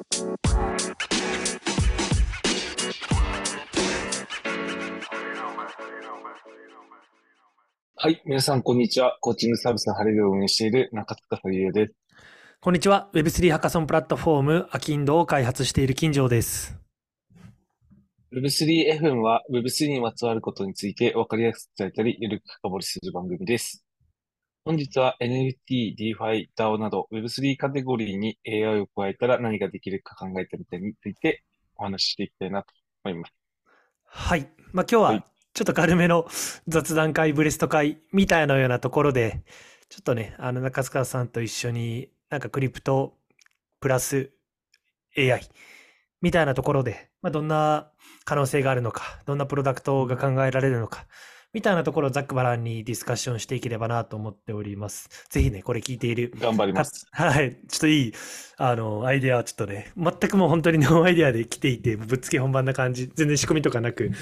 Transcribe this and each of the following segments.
はい、皆さん、こんにちは。コーチングサービスのハレルを運営している中塚さゆです。こんにちは。Web3 ハッカソンプラットフォーム、アキンドを開発している金城です。Web3FM は Web3 にまつわることについて分かりやすく伝えたり、ゆるく深掘りする番組です。本日は NFT、DeFi、DAO など Web3 カテゴリーに AI を加えたら何ができるか考えたみたいについてお話ししていきたいなと思います。はい。まあ、今日はちょっと軽めの雑談会、ブレスト会みたいなようなところで、ちょっとね、あの中塚さんと一緒になんかクリプトプラス AI みたいなところで、まあ、どんな可能性があるのか、どんなプロダクトが考えられるのか、みたいなところをざっくばらんにディスカッションしていければなと思っております。ぜひね、これ聞いている。頑張ります。はい。ちょっといい、あの、アイデアはちょっとね、全くもう本当にノーアイデアで来ていて、ぶっつけ本番な感じ、全然仕組みとかなく、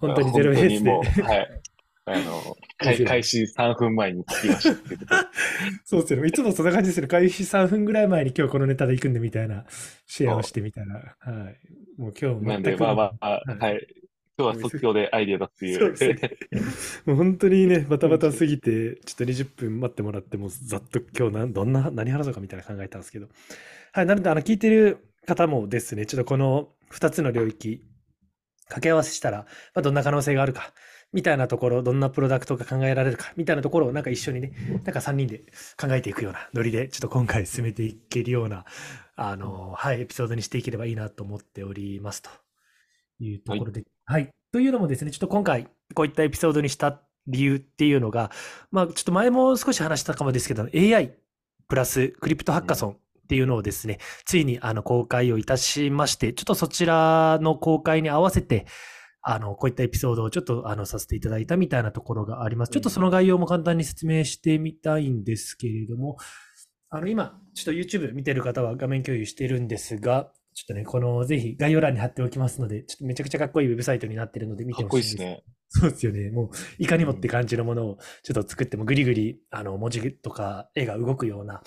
本当にゼロベースで。はい。あの、開始3分前に着きました そうですよね。いつもそんな感じですよ。開始3分ぐらい前に今日このネタで行くんでみたいな、シェアをしてみたいな。はい。もう今日全く。なんで、まあまあ、はい、今日は即興でアイディアだっていう。そうですね。もう本当にね、バタバタすぎて、ちょっと20分待ってもらっても、ざっと今日などんな、何話そうかみたいな考えたんですけど。はい、なので、あの、聞いてる方もですね、ちょっとこの2つの領域、掛け合わせしたら、まあ、どんな可能性があるか、みたいなところ、どんなプロダクトが考えられるか、みたいなところをなんか一緒にね、なんか3人で考えていくようなノリで、ちょっと今回進めていけるような、あの、はい、エピソードにしていければいいなと思っておりますというところで、はい。というのもですね、ちょっと今回、こういったエピソードにした理由っていうのが、まあ、ちょっと前も少し話したかもですけど、AI プラスクリプトハッカソンっていうのをですね、ついにあの公開をいたしまして、ちょっとそちらの公開に合わせて、あの、こういったエピソードをちょっとあのさせていただいたみたいなところがあります。ちょっとその概要も簡単に説明してみたいんですけれども、あの、今、ちょっと YouTube 見てる方は画面共有してるんですが、ちょっとね、この、ぜひ概要欄に貼っておきますので、ちょっとめちゃくちゃかっこいいウェブサイトになってるので見てほしいです。かっこいいですね。そうですよね。もう、いかにもって感じのものをちょっと作っても、ぐりぐり、あの、文字とか絵が動くような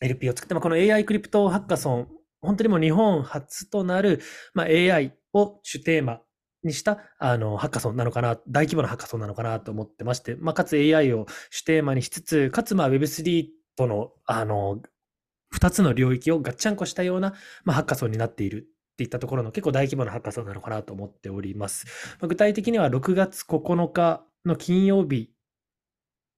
LP を作って、まあ、この AI クリプトハッカソン、本当にもう日本初となる、まあ、AI を主テーマにしたあのハッカソンなのかな、大規模なハッカソンなのかなと思ってまして、まあ、かつ AI を主テーマにしつつ、かつまあ Web3 とのあの2つの領域をガッチャンコしたような、まあ、ハッカソンになっているっていったところの結構大規模なハッカソンなのかなと思っております。まあ、具体的には6月9日の金曜日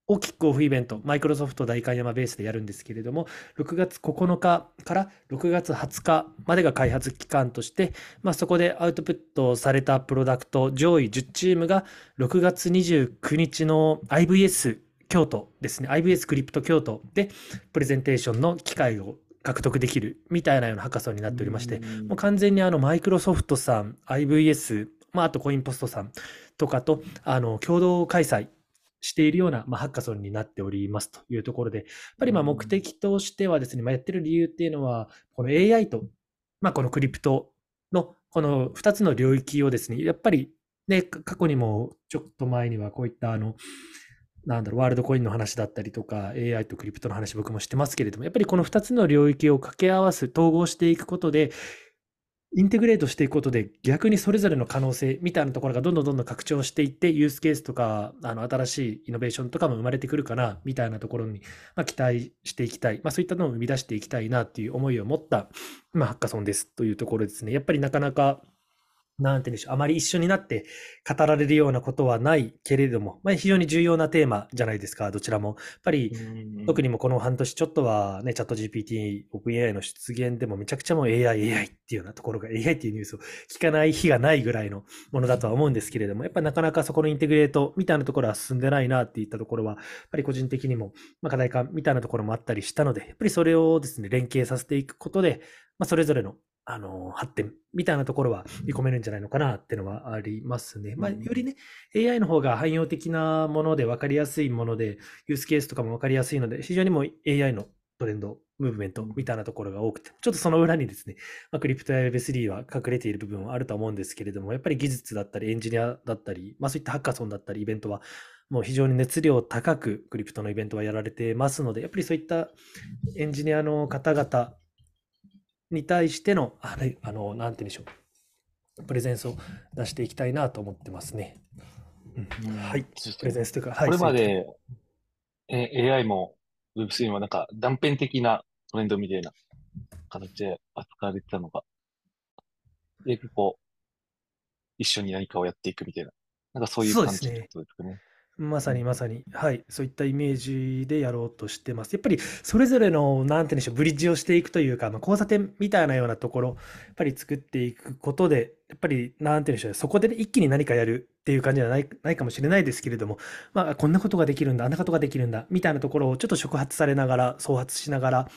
をキックオフイベント、マイクロソフト大観山ベースでやるんですけれども、6月9日から6月20日までが開発期間として、まあ、そこでアウトプットされたプロダクト上位10チームが6月29日の IVS 京都ですね、IBS クリプト京都でプレゼンテーションの機会を獲得できるみたいなようなハッカソンになっておりまして、もう完全にあのマイクロソフトさん、IVS、まあ、あとコインポストさんとかとあの共同開催しているような、まあ、ハッカソンになっておりますというところで、やっぱりまあ目的としてはですね、まあ、やってる理由っていうのは、この AI と、まあ、このクリプトのこの2つの領域をですね、やっぱりね、過去にもちょっと前にはこういったあの、なんだろう、ワールドコインの話だったりとか、AI とクリプトの話僕もしてますけれども、やっぱりこの2つの領域を掛け合わす、統合していくことで、インテグレートしていくことで、逆にそれぞれの可能性みたいなところがどんどんどんどん拡張していって、ユースケースとか、あの新しいイノベーションとかも生まれてくるかな、みたいなところに、まあ、期待していきたい。まあ、そういったのを生み出していきたいなっていう思いを持った、まあ、ハッカソンですというところですね。やっぱりなかなかなんて言うんでしょう、あまり一緒になって語られるようなことはないけれども、まあ、非常に重要なテーマじゃないですか、どちらも。やっぱり、特にもこの半年ちょっとはね、チャット GPT、OpenAI の出現でもめちゃくちゃもう AI、AI っていうようなところが、AI っていうニュースを聞かない日がないぐらいのものだとは思うんですけれども、やっぱりなかなかそこのインテグレートみたいなところは進んでないなっていったところは、やっぱり個人的にも、まあ、課題感みたいなところもあったりしたので、やっぱりそれをですね、連携させていくことで、まあ、それぞれのあの、発展みたいなところは見込めるんじゃないのかなっていうのはありますね。まあ、よりね、AI の方が汎用的なもので分かりやすいもので、ユースケースとかも分かりやすいので、非常にもう AI のトレンド、ムーブメントみたいなところが多くて、ちょっとその裏にですね、まあ、クリプトや Web3 は隠れている部分はあると思うんですけれども、やっぱり技術だったりエンジニアだったり、まあそういったハッカソンだったりイベントは、もう非常に熱量高くクリプトのイベントはやられてますので、やっぱりそういったエンジニアの方々に対しての、あれ、あの、なんて言うんでしょう。プレゼンスを出していきたいなと思ってますね。うんはい。プレゼンスというか、はい。これまで、え AI も Web3 もなんか断片的なトレンドみたいな形で扱われてたのが、で、結構、一緒に何かをやっていくみたいな、なんかそういう感じですかね。まさにまさに、はい、そういったイメージでやろうとしてます。やっぱりそれぞれの、なんて言うんでしょう、ブリッジをしていくというか、まあ、交差点みたいなようなところ、やっぱり作っていくことで、やっぱり、なんて言うんでしょう、そこでね一気に何かやるっていう感じではないないかもしれないですけれども、まあ、こんなことができるんだ、あんなことができるんだ、みたいなところをちょっと触発されながら、創発しながら、やっ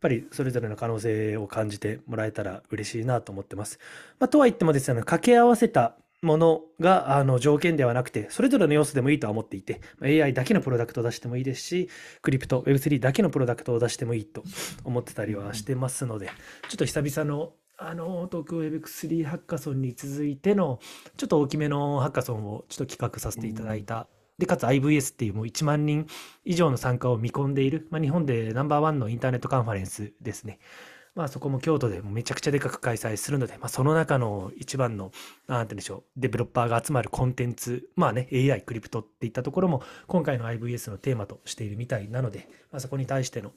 ぱりそれぞれの可能性を感じてもらえたら嬉しいなと思ってます。まあ、とは言ってもですね、掛け合わせたものがあの条件ではなくて、それぞれの要素でもいいとは思っていて、まあ AI だけのプロダクトを出してもいいですし、クリプト、Web3 だけのプロダクトを出してもいいと思ってたりはしてますので、ちょっと久々のあの東京 Web3 ハッカソンに続いての、ちょっと大きめのハッカソンをちょっと企画させていただいた。で、かつ IVS っていうもう1万人以上の参加を見込んでいる、まあ、日本でナンバーワンのインターネットカンファレンスですね。まあそこも京都でもめちゃくちゃでかく開催するので、まあその中の一番の、なんて言うんでしょう、デベロッパーが集まるコンテンツ、まあね、AI、クリプトっていったところも今回の IVS のテーマとしているみたいなので、まあそこに対しての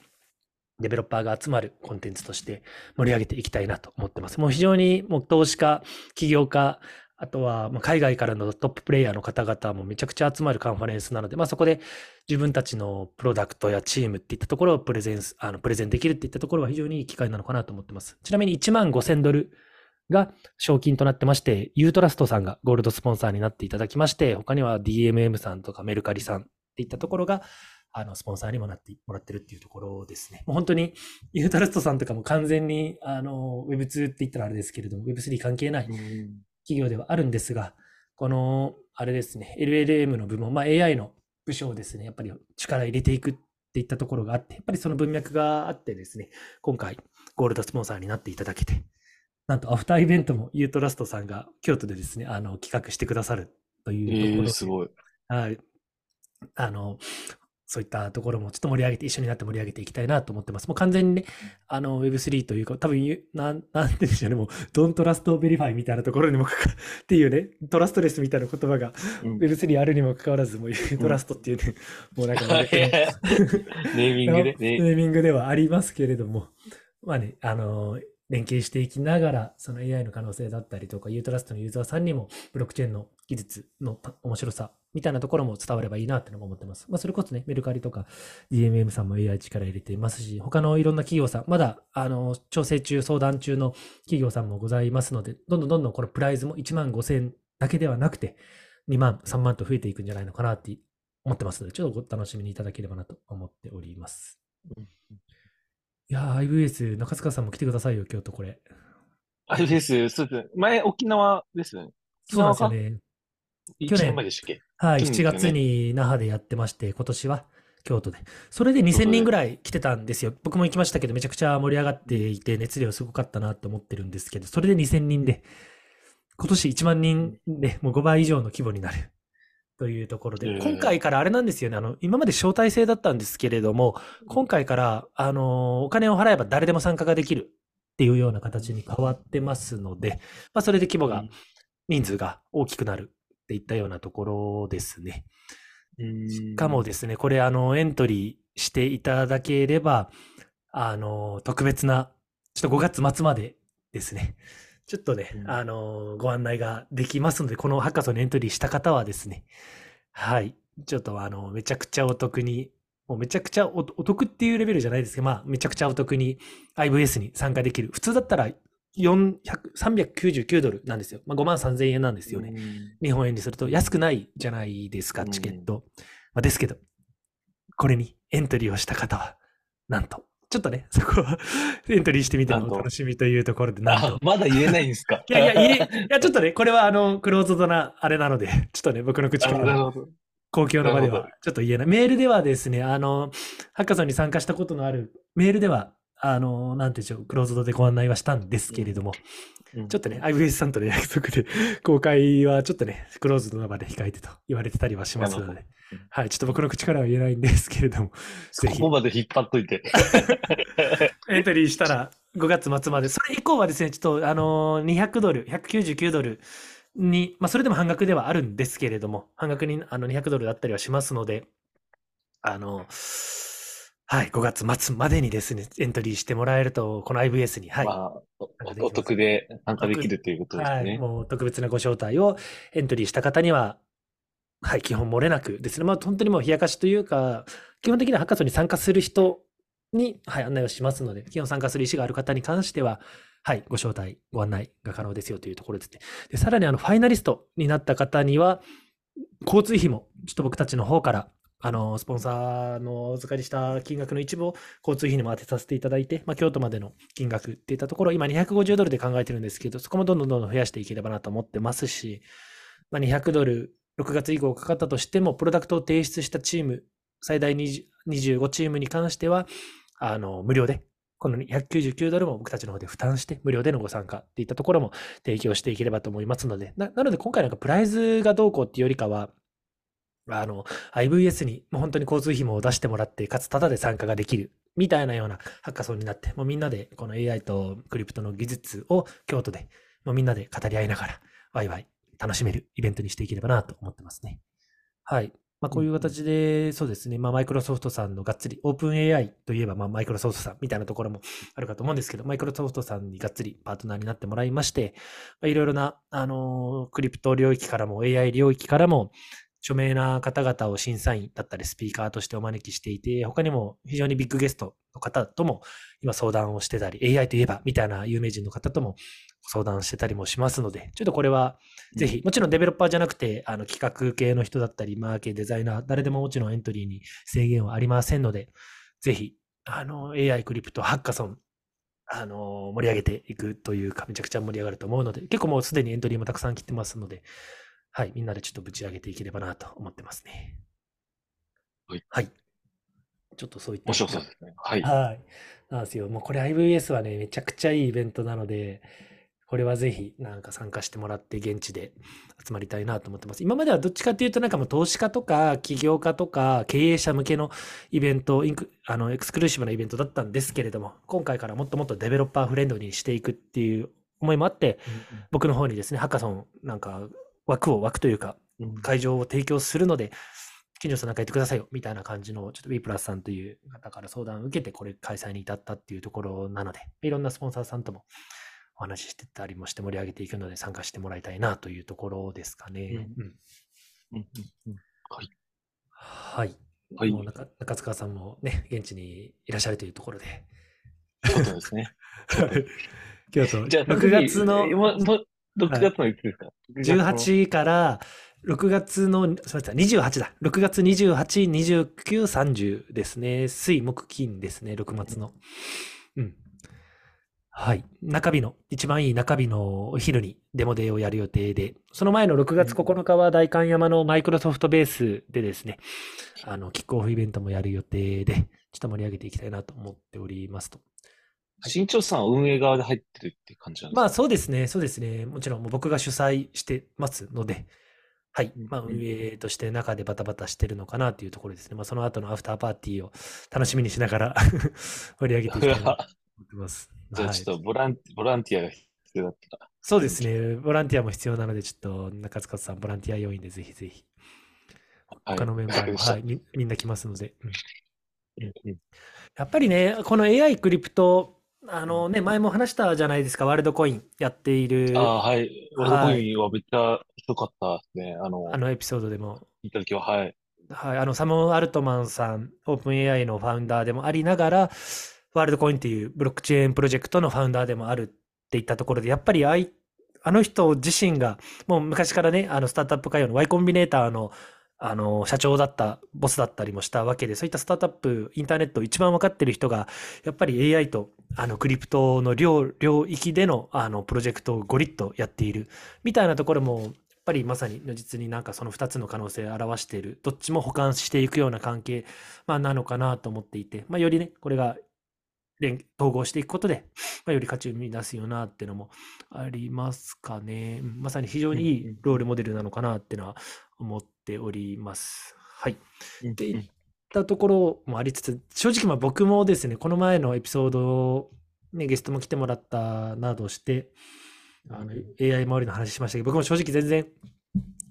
デベロッパーが集まるコンテンツとして盛り上げていきたいなと思ってます。もう非常にもう投資家、起業家、あとはま海外からのトッププレイヤーの方々もめちゃくちゃ集まるカンファレンスなので、まあ、そこで自分たちのプロダクトやチームっていったところをプレゼン、あのプレゼンできるっていったところは非常にいい機会なのかなと思ってます。ちなみに1万5000ドルが賞金となってまして、ユートラストさんがゴールドスポンサーになっていただきまして、他には DMM さんとかメルカリさんっていったところが、あの、スポンサーにもなってもらってるっていうところですね。もう本当に、ユートラストさんとかも完全に、あの、Web2 って言ったらあれですけれども、Web3 関係ない企業ではあるんですが、この、あれですね、LLM の部門、まあ、AI の部署をですね、やっぱり力入れていくっていったところがあって、やっぱりその文脈があってですね、今回、ゴールドスポンサーになっていただけて、なんとアフターイベントもユートラストさんが京都でですね、あの、企画してくださるというとこええろで、すごい。はい。あの、そういったところもちょっと盛り上げて、一緒になって盛り上げていきたいなと思ってます。もう完全にね、あの、Web3 というか、多分なん、なんて言うんでしょうね、もう、Don't Trust Verify みたいなところにもかか、っていうね、トラストレスみたいな言葉がうん。Web3 あるにもかかわらず、もう、トラストっていうね、もうなんか ネーミングで、ネね、ーミングではありますけれども、まあね、あの、連携していきながら、その AI の可能性だったりとか、ユートラストのユーザーさんにも、ブロックチェーンの技術のた面白さみたいなところも伝わればいいなってのも思ってます。まあ、それこそね、メルカリとか DMM さんも AI 力入れていますし、他のいろんな企業さん、まだ、あの、調整中、相談中の企業さんもございますので、どんどんどんどんこのプライズも1万5000円だけではなくて、2万、3万と増えていくんじゃないのかなって思ってますので、ちょっとお楽しみにいただければなと思っております。いやー、IVS、中塚さんも来てくださいよ、京都これ。あれです、そうです。前、沖縄ですよね。そうなんですよ沖ね。一去年年前でしたっけ？はい、7去年ですよね月に那覇でやってまして、今年は京都で。それで2000人ぐらい来てたんですよ。僕も行きましたけど、めちゃくちゃ盛り上がっていて、熱量すごかったなと思ってるんですけど、それで2000人で、今年1万人でもう5倍以上の規模になる。というところで、ええ今回からあれなんですよね。あの、今まで招待制だったんですけれども、今回から、あの、お金を払えば誰でも参加ができるっていうような形に変わってますので、まあ、それで規模が、人数が大きくなるっていったようなところですね。しかもですね、これ、あの、エントリーしていただければ、あの、特別な、ちょっと5月末までですね、ちょっとね、うん。あの、ご案内ができますので、このハッカソンにエントリーした方はですね、はい、ちょっとあの、めちゃくちゃお得に、もうめちゃくちゃおお得っていうレベルじゃないですけど、まあ、めちゃくちゃお得に IVS に参加できる。普通だったら400 399ドルなんですよ。まあ、5万3000円なんですよね。日本円にすると安くないじゃないですか、うんチケット。まあ、ですけど、これにエントリーをした方は、なんと、ちょっとね、そこはエントリーしてみてのお楽しみというところで、なんあと、。まだ言えないんですか？いやいや、いや、ちょっとね、これはあの、クローズドなあれなので、ちょっとね、僕の口あから。公共の場ではちょっと言えない。メールではですね、あの、ハッカソンに参加したことのあるメールでは、あの、なんていうんでしょう、クローズドでご案内はしたんですけれども、うんちょっとね、IVS さんとの約束で、公開はちょっとね、クローズドの場で控えてと言われてたりはしますのではい、ちょっと僕の口からは言えないんですけれども、ぜひここまで引っ張っといて。エントリーしたら、5月末まで。それ以降はですね、ちょっと、あのー200ドル、199ドルに、まあ、それでも半額ではあるんですけれども、半額にあの200ドルだったりはしますので、あの、はい、5月末までにですね、エントリーしてもらえると、この IVS に、はい、まあ、おお得で参加できるということですはい、ね。もう特別なご招待をエントリーした方には、はい、基本漏れなくですね、まあ本当にもう冷やかしというか、基本的にはハッカソンに参加する人に、はい、案内をしますので、基本参加する意思がある方に関しては、はい、ご招待、ご案内が可能ですよというところですね。で、さらにあの、ファイナリストになった方には、交通費も、ちょっと僕たちの方から、あの、スポンサーのお預かりした金額の一部を交通費にも当てさせていただいて、まあ、京都までの金額っていったところ、今250ドルで考えてるんですけど、そこもどんどんどんどん増やしていければなと思ってますし、まあ、200ドル、6月以降かかったとしても、プロダクトを提出したチーム、最大25チームに関しては、あの、無料で、この199ドルも僕たちの方で負担して、無料でのご参加っていったところも提供していければと思いますので、ななので今回なんかプライズがどうこうっていうよりかは、あの、IVS にもう本当に交通費も出してもらって、かつタダで参加ができる、みたいなようなハッカソンになって、もうみんなでこの AI とクリプトの技術を京都で、もうみんなで語り合いながら、ワイワイ楽しめるイベントにしていければなと思ってますね。はい。まあ、こういう形で、そうですね、まあ、マイクロソフトさんのがっつり、オープン AI といえば、まあ、マイクロソフトさんみたいなところもあるかと思うんですけど、マイクロソフトさんにがっつりパートナーになってもらいまして、まあ、いろいろな、あのークリプト領域からも AI 領域からも、著名な方々を審査員だったりスピーカーとしてお招きしていて、他にも非常にビッグゲストの方とも今相談をしてたり、AI といえばみたいな有名人の方とも相談してたりもしますので、ちょっとこれはぜひ、もちろんデベロッパーじゃなくて、あの企画系の人だったり、マーケデザイナー、誰でももちろんエントリーに制限はありませんので、ぜひ、あの、AI クリプトハッカソン、あの、盛り上げていくというか、めちゃくちゃ盛り上がると思うので、結構もうすでにエントリーもたくさん来てますので、はい、みんなでちょっとぶち上げていければなと思ってますね。はい。はい。ちょっとそういった。面白そうですね。はい。はい。なんですよ。もうこれ IVS はね、めちゃくちゃいいイベントなので、これはぜひなんか参加してもらって現地で集まりたいなと思ってます。今まではどっちかっていうとなんかもう投資家とか起業家とか経営者向けのイベント、インクあのエクスクルーシブなイベントだったんですけれども、今回からもっともっとデベロッパーフレンドにしていくっていう思いもあって、僕の方にですね、ハッカソンなんか枠を枠というか会場を提供するので、金城さんなんかやってくださいよみたいな感じの、ちょっと B プラスさんという方から相談を受けて、これ開催に至ったっていうところなので、いろんなスポンサーさんともお話ししてたりもして盛り上げていくので、参加してもらいたいなというところですかね。うんうんうんうんうんはい。はいもう中中塚さんもね、現地にいらっしゃるというところで。そうですね。京都、じゃあ、6月の6月のいつですか、18から6月の、すみません、28だ。6月28、29、30ですね。水、木、金ですね、6月の。うん。はい。中日の、一番いい中日のお昼にデモデーをやる予定で、その前の6月9日は代官山のマイクロソフトベースでですね、あの、キックオフイベントもやる予定で、ちょっと盛り上げていきたいなと思っておりますと。新潮さんは運営側で入ってるって感じなんですか？まあそうですね、そうですね。もちろんもう僕が主催してますので、はいうん。まあうん運営として中でバタバタしてるのかなというところですね。まあその後のアフターパーティーを楽しみにしながら 盛り上げていきたいなと思ってます。じゃあはいちょっとボラン、ボランティアが必要だったら。そうですね。ボランティアも必要なので、ちょっと中塚さん、ボランティア要員でぜひぜひ。はい他のメンバーも、わかりましたはい、みみんな来ますので。うんやっぱりね、この AI クリプト、あのね、前も話したじゃないですか、ワールドコインやっている、ああ、はい。ワールドコインはめっちゃひどかったですね。あの、あのエピソードでも聞いたときは、はい。はい、あのサム・アルトマンさん、オープン AI のファウンダーでもありながら、ワールドコインっていうブロックチェーンプロジェクトのファウンダーでもあるっていったところで、やっぱりあいあの人自身が、もう昔からね、あのスタートアップ界隈の Y コンビネーターのあの社長だった、ボスだったりもしたわけで、そういったスタートアップ、インターネットを一番分かってる人が、やっぱり AI とあのクリプトの領領域でのあのプロジェクトをゴリッとやっている。みたいなところも、やっぱりまさに如実になんかその2つの可能性を表している、どっちも補完していくような関係、まあ、なのかなと思っていて、まあ、よりね、これが連統合していくことで、まあ、より価値を生み出すよなっていうのもありますかね。うんまさに非常にいいロールモデルなのかなっていうのは思っております。はい。でいったところもありつつ、正直まあ僕もですね、この前のエピソードね、ゲストも来てもらったなどして、あの AI 周りの話しましたけど、僕も正直全然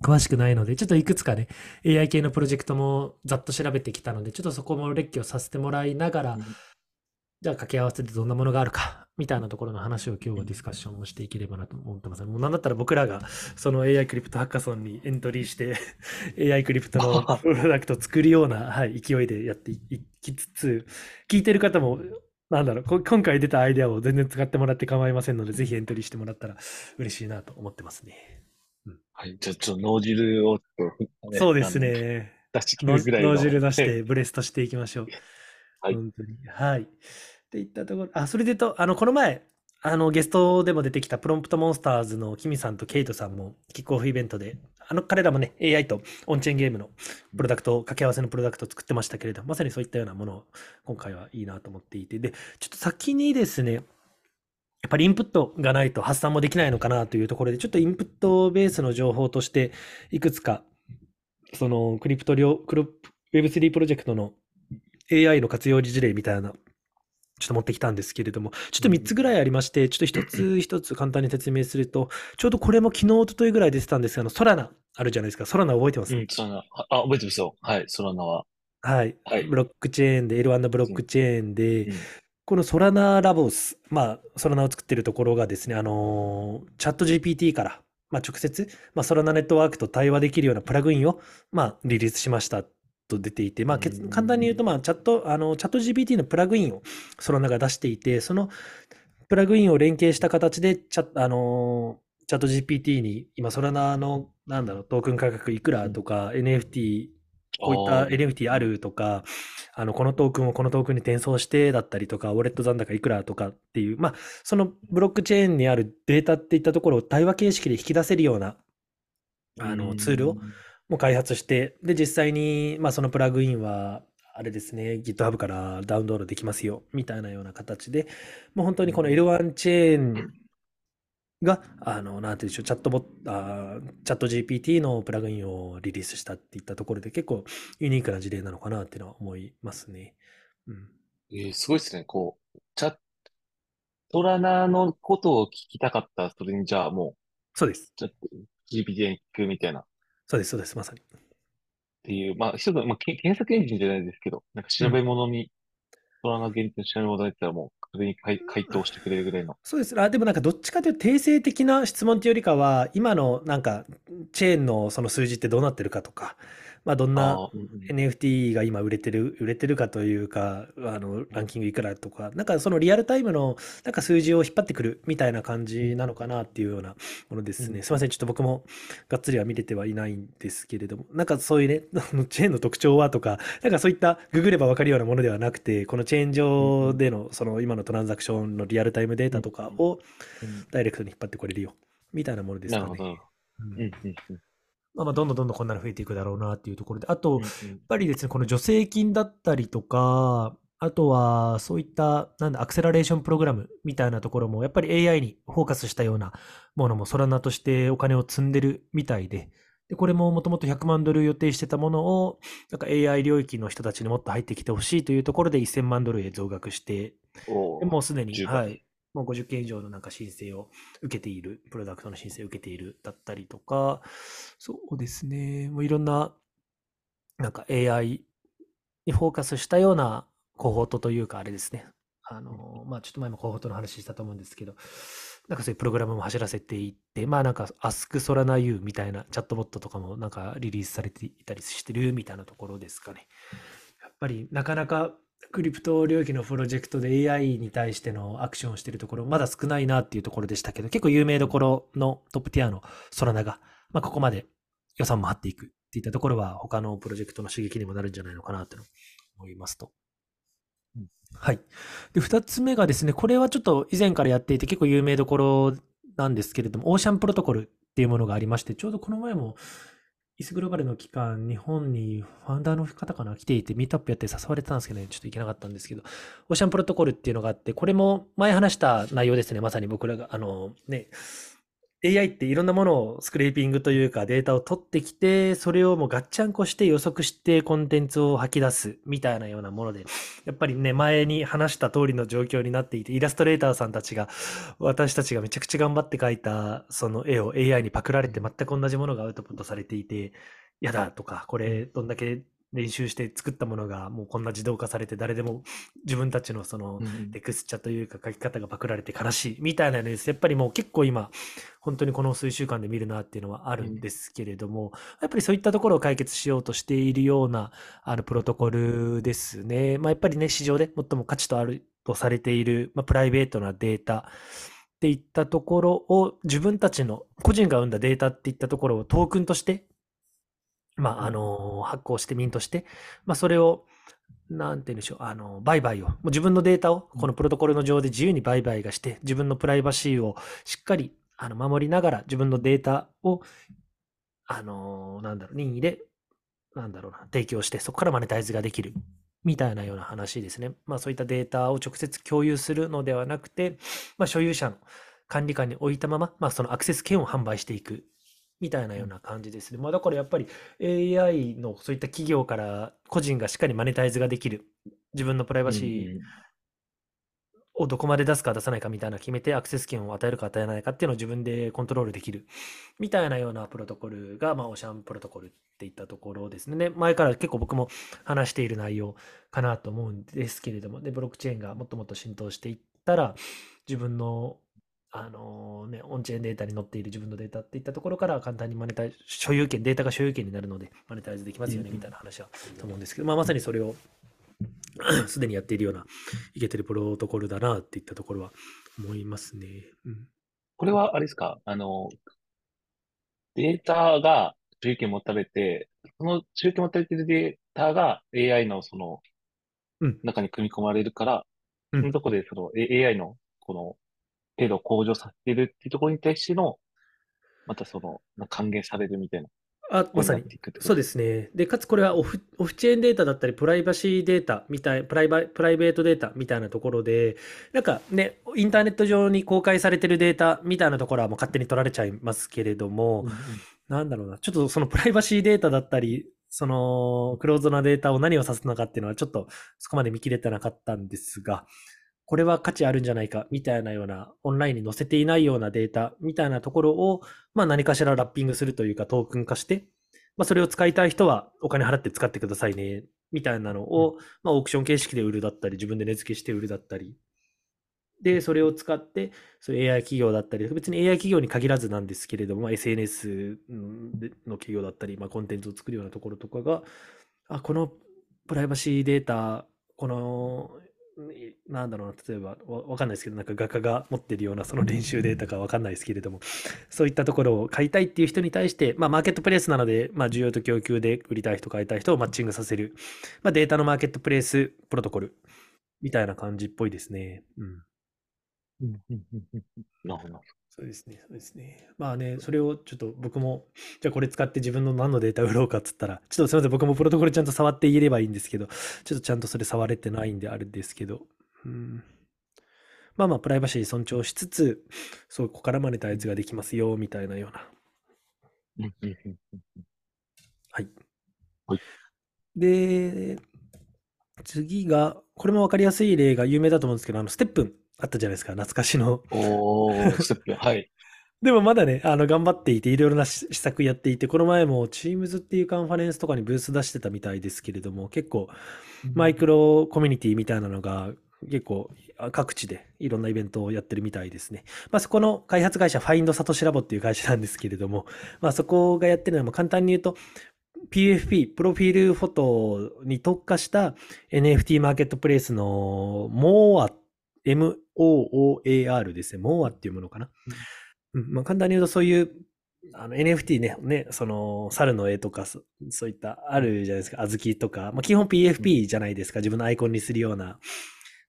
詳しくないので、ちょっといくつかね、AI 系のプロジェクトもざっと調べてきたので、ちょっとそこも列挙させてもらいながら、うんじゃあ掛け合わせてどんなものがあるか、みたいなところの話を今日はディスカッションをしていければなと思ってます。もうなんだったら僕らがその AI クリプトハッカソンにエントリーして AI クリプトの プロダクトを作るような、はい、勢いでやっていきつつ、聞いてる方も、なんだろう、こ今回出たアイデアを全然使ってもらって構いませんので、ぜひエントリーしてもらったら嬉しいなと思ってますね。はい。じゃあ、ちょっと脳汁をね、そうです。ね。出してきのるぐらいの。脳汁出してブレストしていきましょう。はい本当に。はい。っていったところ、あ、それで言うと、あの、この前、あの、ゲストでも出てきたプロンプトモンスターズのキミさんとケイトさんもキックオフイベントで、あの、彼らもね、AI とオンチェーンゲームのプロダクト、掛け合わせのプロダクトを作ってましたけれど、まさにそういったようなものを今回はいいなと思っていて、で、ちょっと先にですね、やっぱりインプットがないと発散もできないのかなというところで、ちょっとインプットベースの情報として、いくつか、そのクリプト両、クロ Web3 プロジェクトの AI の活用事例みたいな、ちょっと持ってきたんですけれども、ちょっと3つぐらいありまして、ちょっと一つ 一つ簡単に説明すると、ちょうどこれも昨日、一昨日ぐらい出てたんですが、あの、ソラナあるじゃないですか。ソラナ覚えてます、うん、その、あ、あ覚えてますよ。はい、ソラナは。はい。はいブロックチェーンで、L1 のブロックチェーンで、うんこの Solana Labs、まあ、ソラナを作ってるところがですね、あのーチャット GPT から、まあ、直接、まあ、ソラナネットワークと対話できるようなプラグインを、まあ、リリースしましたと出ていて、まあ、簡単に言うと、まあ、チャット、あの、チャット GPT のプラグインをソラナが出していて、そのプラグインを連携した形で、チャあのーチャット GPT に今、ソラナの、なんだろう、トークン価格いくらとか、NFT、こういった NFT あるとか、あの、このトークンをこのトークンに転送してだったりとか、ウォレット残高いくらとかっていう、まあ、そのブロックチェーンにあるデータっていったところを対話形式で引き出せるような、あの、ツールをもう開発して、で、実際に、まあ、そのプラグインは、あれですね、GitHub からダウンロードできますよ、みたいなような形で、もう本当にこの L1 チェーンが、あの、なんていうんでしょう、チャットボット、あーチャット GPT のプラグインをリリースしたっていったところで、結構ユニークな事例なのかなっていうのは思いますね。うん。えーすごいですね。こう、チャットラナのことを聞きたかったら、それにじゃあもそうです。う、ちょっと GPT に聞くみたいな。っそうです、そうです、まさに。ていう、まあ、一つの、まあ、け検索エンジンじゃないですけど、なんか調べ物に、トラナ限定の調べ物だったらもう、それに回回答してくれるぐらいの。そうです。あ、でもなんかどっちかというと定性的な質問というよりかは、今のなんかチェーンのその数字ってどうなってるかとか、まあどんな NFT が今売れてる、売れてるかというか、あの、ランキングいくらとか、なんかそのリアルタイムのなんか数字を引っ張ってくるみたいな感じなのかなっていうようなものですね。うん。すいません。ちょっと僕もがっつりは見れてはいないんですけれども、なんかそういうね、チェーンの特徴はとか、なんかそういったググればわかるようなものではなくて、このチェーン上でのその今のトランザクションのリアルタイムデータとかをうんダイレクトに引っ張ってこれるよ、みたいなものですかね。うんうんうんまあまあ、どんどんどんどんこんなの増えていくだろうなっていうところで、あと、うんやっぱりですね、この助成金だったりとか、あとはそういった、なんだ、アクセラレーションプログラムみたいなところも、やっぱり AI にフォーカスしたようなものも、ソラナとしてお金を積んでるみたいで、で、これももともと100万ドル予定してたものを、なんか AI 領域の人たちにもっと入ってきてほしいというところで1000万ドルへ増額して、もうすでに、10倍はい、もう50件以上のなんか申請を受けている、プロダクトの申請を受けているだったりとか、そうですね、もういろんな、なんか AI にフォーカスしたようなコホートというか、あれですね。あの、まあちょっと前もコホートの話したと思うんですけど、なんかそういうプログラムも走らせていって、まあなんか Ask Solana U みたいなチャットボットとかもなんかリリースされていたりしてるみたいなところですかね。やっぱりなかなかクリプト領域のプロジェクトで AI に対してのアクションをしているところ、まだ少ないなっていうところでしたけど、結構有名どころのトップティアのソラナが、まあ、ここまで予算も張っていくっていったところは、他のプロジェクトの刺激にもなるんじゃないのかなっていうのを思いますと。うんはい。で、二つ目がですね、これはちょっと以前からやっていて結構有名どころなんですけれども、オーシャンプロトコルっていうものがありまして、ちょうどこの前も、イスグローバルの期間、日本にファンダーの方かな？来ていて、ミートアップやって誘われたんですけどね、ちょっと行けなかったんですけど、オーシャンプロトコルっていうのがあって、これも前話した内容ですね、まさに僕らが、あのね、AI っていろんなものをスクレーピングというかデータを取ってきて、それをもうガッチャンコして予測してコンテンツを吐き出すみたいなようなもので、やっぱりね、前に話した通りの状況になっていて、イラストレーターさんたちが、私たちがめちゃくちゃ頑張って描いたその絵を AI にパクられて全く同じものがアウトプットされていて、やだとか、これどんだけ練習して作ったものがもうこんな自動化されて誰でも自分たちのそのテクスチャというか書き方がパクられて悲しいみたいなニュースやっぱりもう結構今本当にこの数週間で見るなっていうのはあるんですけれどもやっぱりそういったところを解決しようとしているようなあのプロトコルですね。まあ、やっぱりね市場で最も価値とあるとされている、まあ、プライベートなデータっていったところを自分たちの個人が生んだデータっていったところをトークンとしてまあ、あの、発行してミントして、まあ、それを、なんて言うんでしょう、あの、売買を、もう自分のデータを、このプロトコルの上で自由に売買がして、自分のプライバシーをしっかり、あの、守りながら、自分のデータを、あの、なんだろう、任意で、なんだろうな、提供して、そこからマネタイズができる。みたいなような話ですね。まあそういったデータを直接共有するのではなくて、まあ所有者の管理下に置いたまま、まあそのアクセス権を販売していくみたいなような感じですね。まあ、だからやっぱり AI のそういった企業から個人がしっかりマネタイズができる。自分のプライバシーをどこまで出すか出さないかみたいな決めてアクセス権を与えるか与えないかっていうのを自分でコントロールできるみたいなようなプロトコルが、まあ、オシャンプロトコルっていったところですね。前から結構僕も話している内容かなと思うんですけれども、で、ブロックチェーンがもっともっと浸透していったら、自分のあのね、オンチェーンデータに載っている自分のデータっていったところから簡単にマネタイズ、所有権、データが所有権になるので、マネタイズできますよね、みたいな話はと思うんですけど、まあ、まさにそれを すでにやっているような、いけてるプロトコルだなっていったところは思いますね。うん、これはあれですか、あの、データが所有権持たれて、その所有権持たれているデータが AI のその中に組み込まれるから、うん、そのとこでその AI のこの程度向上させてるっていうところに対しての、またその、還元されるみたいな。あ、まさに。そうですね。で、かつこれはオフオフチェーンデータだったり、プライバシーデータみたい、プライバプライベートデータみたいなところで、なんかね、インターネット上に公開されてるデータみたいなところはもう勝手に取られちゃいますけれども、うんうん、なんだろうな、ちょっとそのプライバシーデータだったり、そのクローズなデータを何を指すのかっていうのはちょっとそこまで見切れてなかったんですが、これは価値あるんじゃないかみたいなようなオンラインに載せていないようなデータみたいなところを、まあ何かしらラッピングするというかトークン化して、まあそれを使いたい人はお金払って使ってくださいねみたいなのを、まあオークション形式で売るだったり、自分で値付けして売るだったり、で、それを使って、そ AI 企業だったり、別に AI 企業に限らずなんですけれども、まあ、SNS の企業だったり、まあ、コンテンツを作るようなところとかが、あ、このプライバシーデータ、このなんだろうな、例えばわ、わかんないですけど、なんか画家が持ってるようなその練習データかわかんないですけれども、そういったところを買いたいっていう人に対して、まあ、マーケットプレイスなので、まあ、需要と供給で売りたい人、買いたい人をマッチングさせる、まあ、データのマーケットプレイスプロトコルみたいな感じっぽいですね。うん。なるほど。そうですね、そうですね。まあね、それをちょっと僕も、じゃあこれ使って自分の何のデータ売ろうかっつったら、ちょっとすみません、僕もプロトコルちゃんと触って言えればいいんですけど、ちょっとちゃんとそれ触れてないんであるんですけど、うん。まあまあ、プライバシー尊重しつつ、そこからマネタイズができますよ、みたいなような。はい。はい。で、次が、これも分かりやすい例が有名だと思うんですけど、あの、ステップンあったじゃないですか、懐かしの。おー、ステップ、はい。でもまだね、あの、頑張っていて、いろいろな施策やっていて、この前も Teams っていうカンファレンスとかにブース出してたみたいですけれども、結構、マイクロコミュニティみたいなのが、結構各地でいろんなイベントをやってるみたいですね。まあ、そこの開発会社、ファインドサトシラボっていう会社なんですけれども、まあ、そこがやってるのは簡単に言うと、PFP、プロフィールフォトに特化した NFT マーケットプレイスの MOA、MOOAR ですね。MOA っていうものかな。うん、まあ、簡単に言うとそういうあの NFT ね、ね、その、猿の絵とかそ、そういったあるじゃないですか、小豆とか、まあ、基本 PFP じゃないですか、自分のアイコンにするような。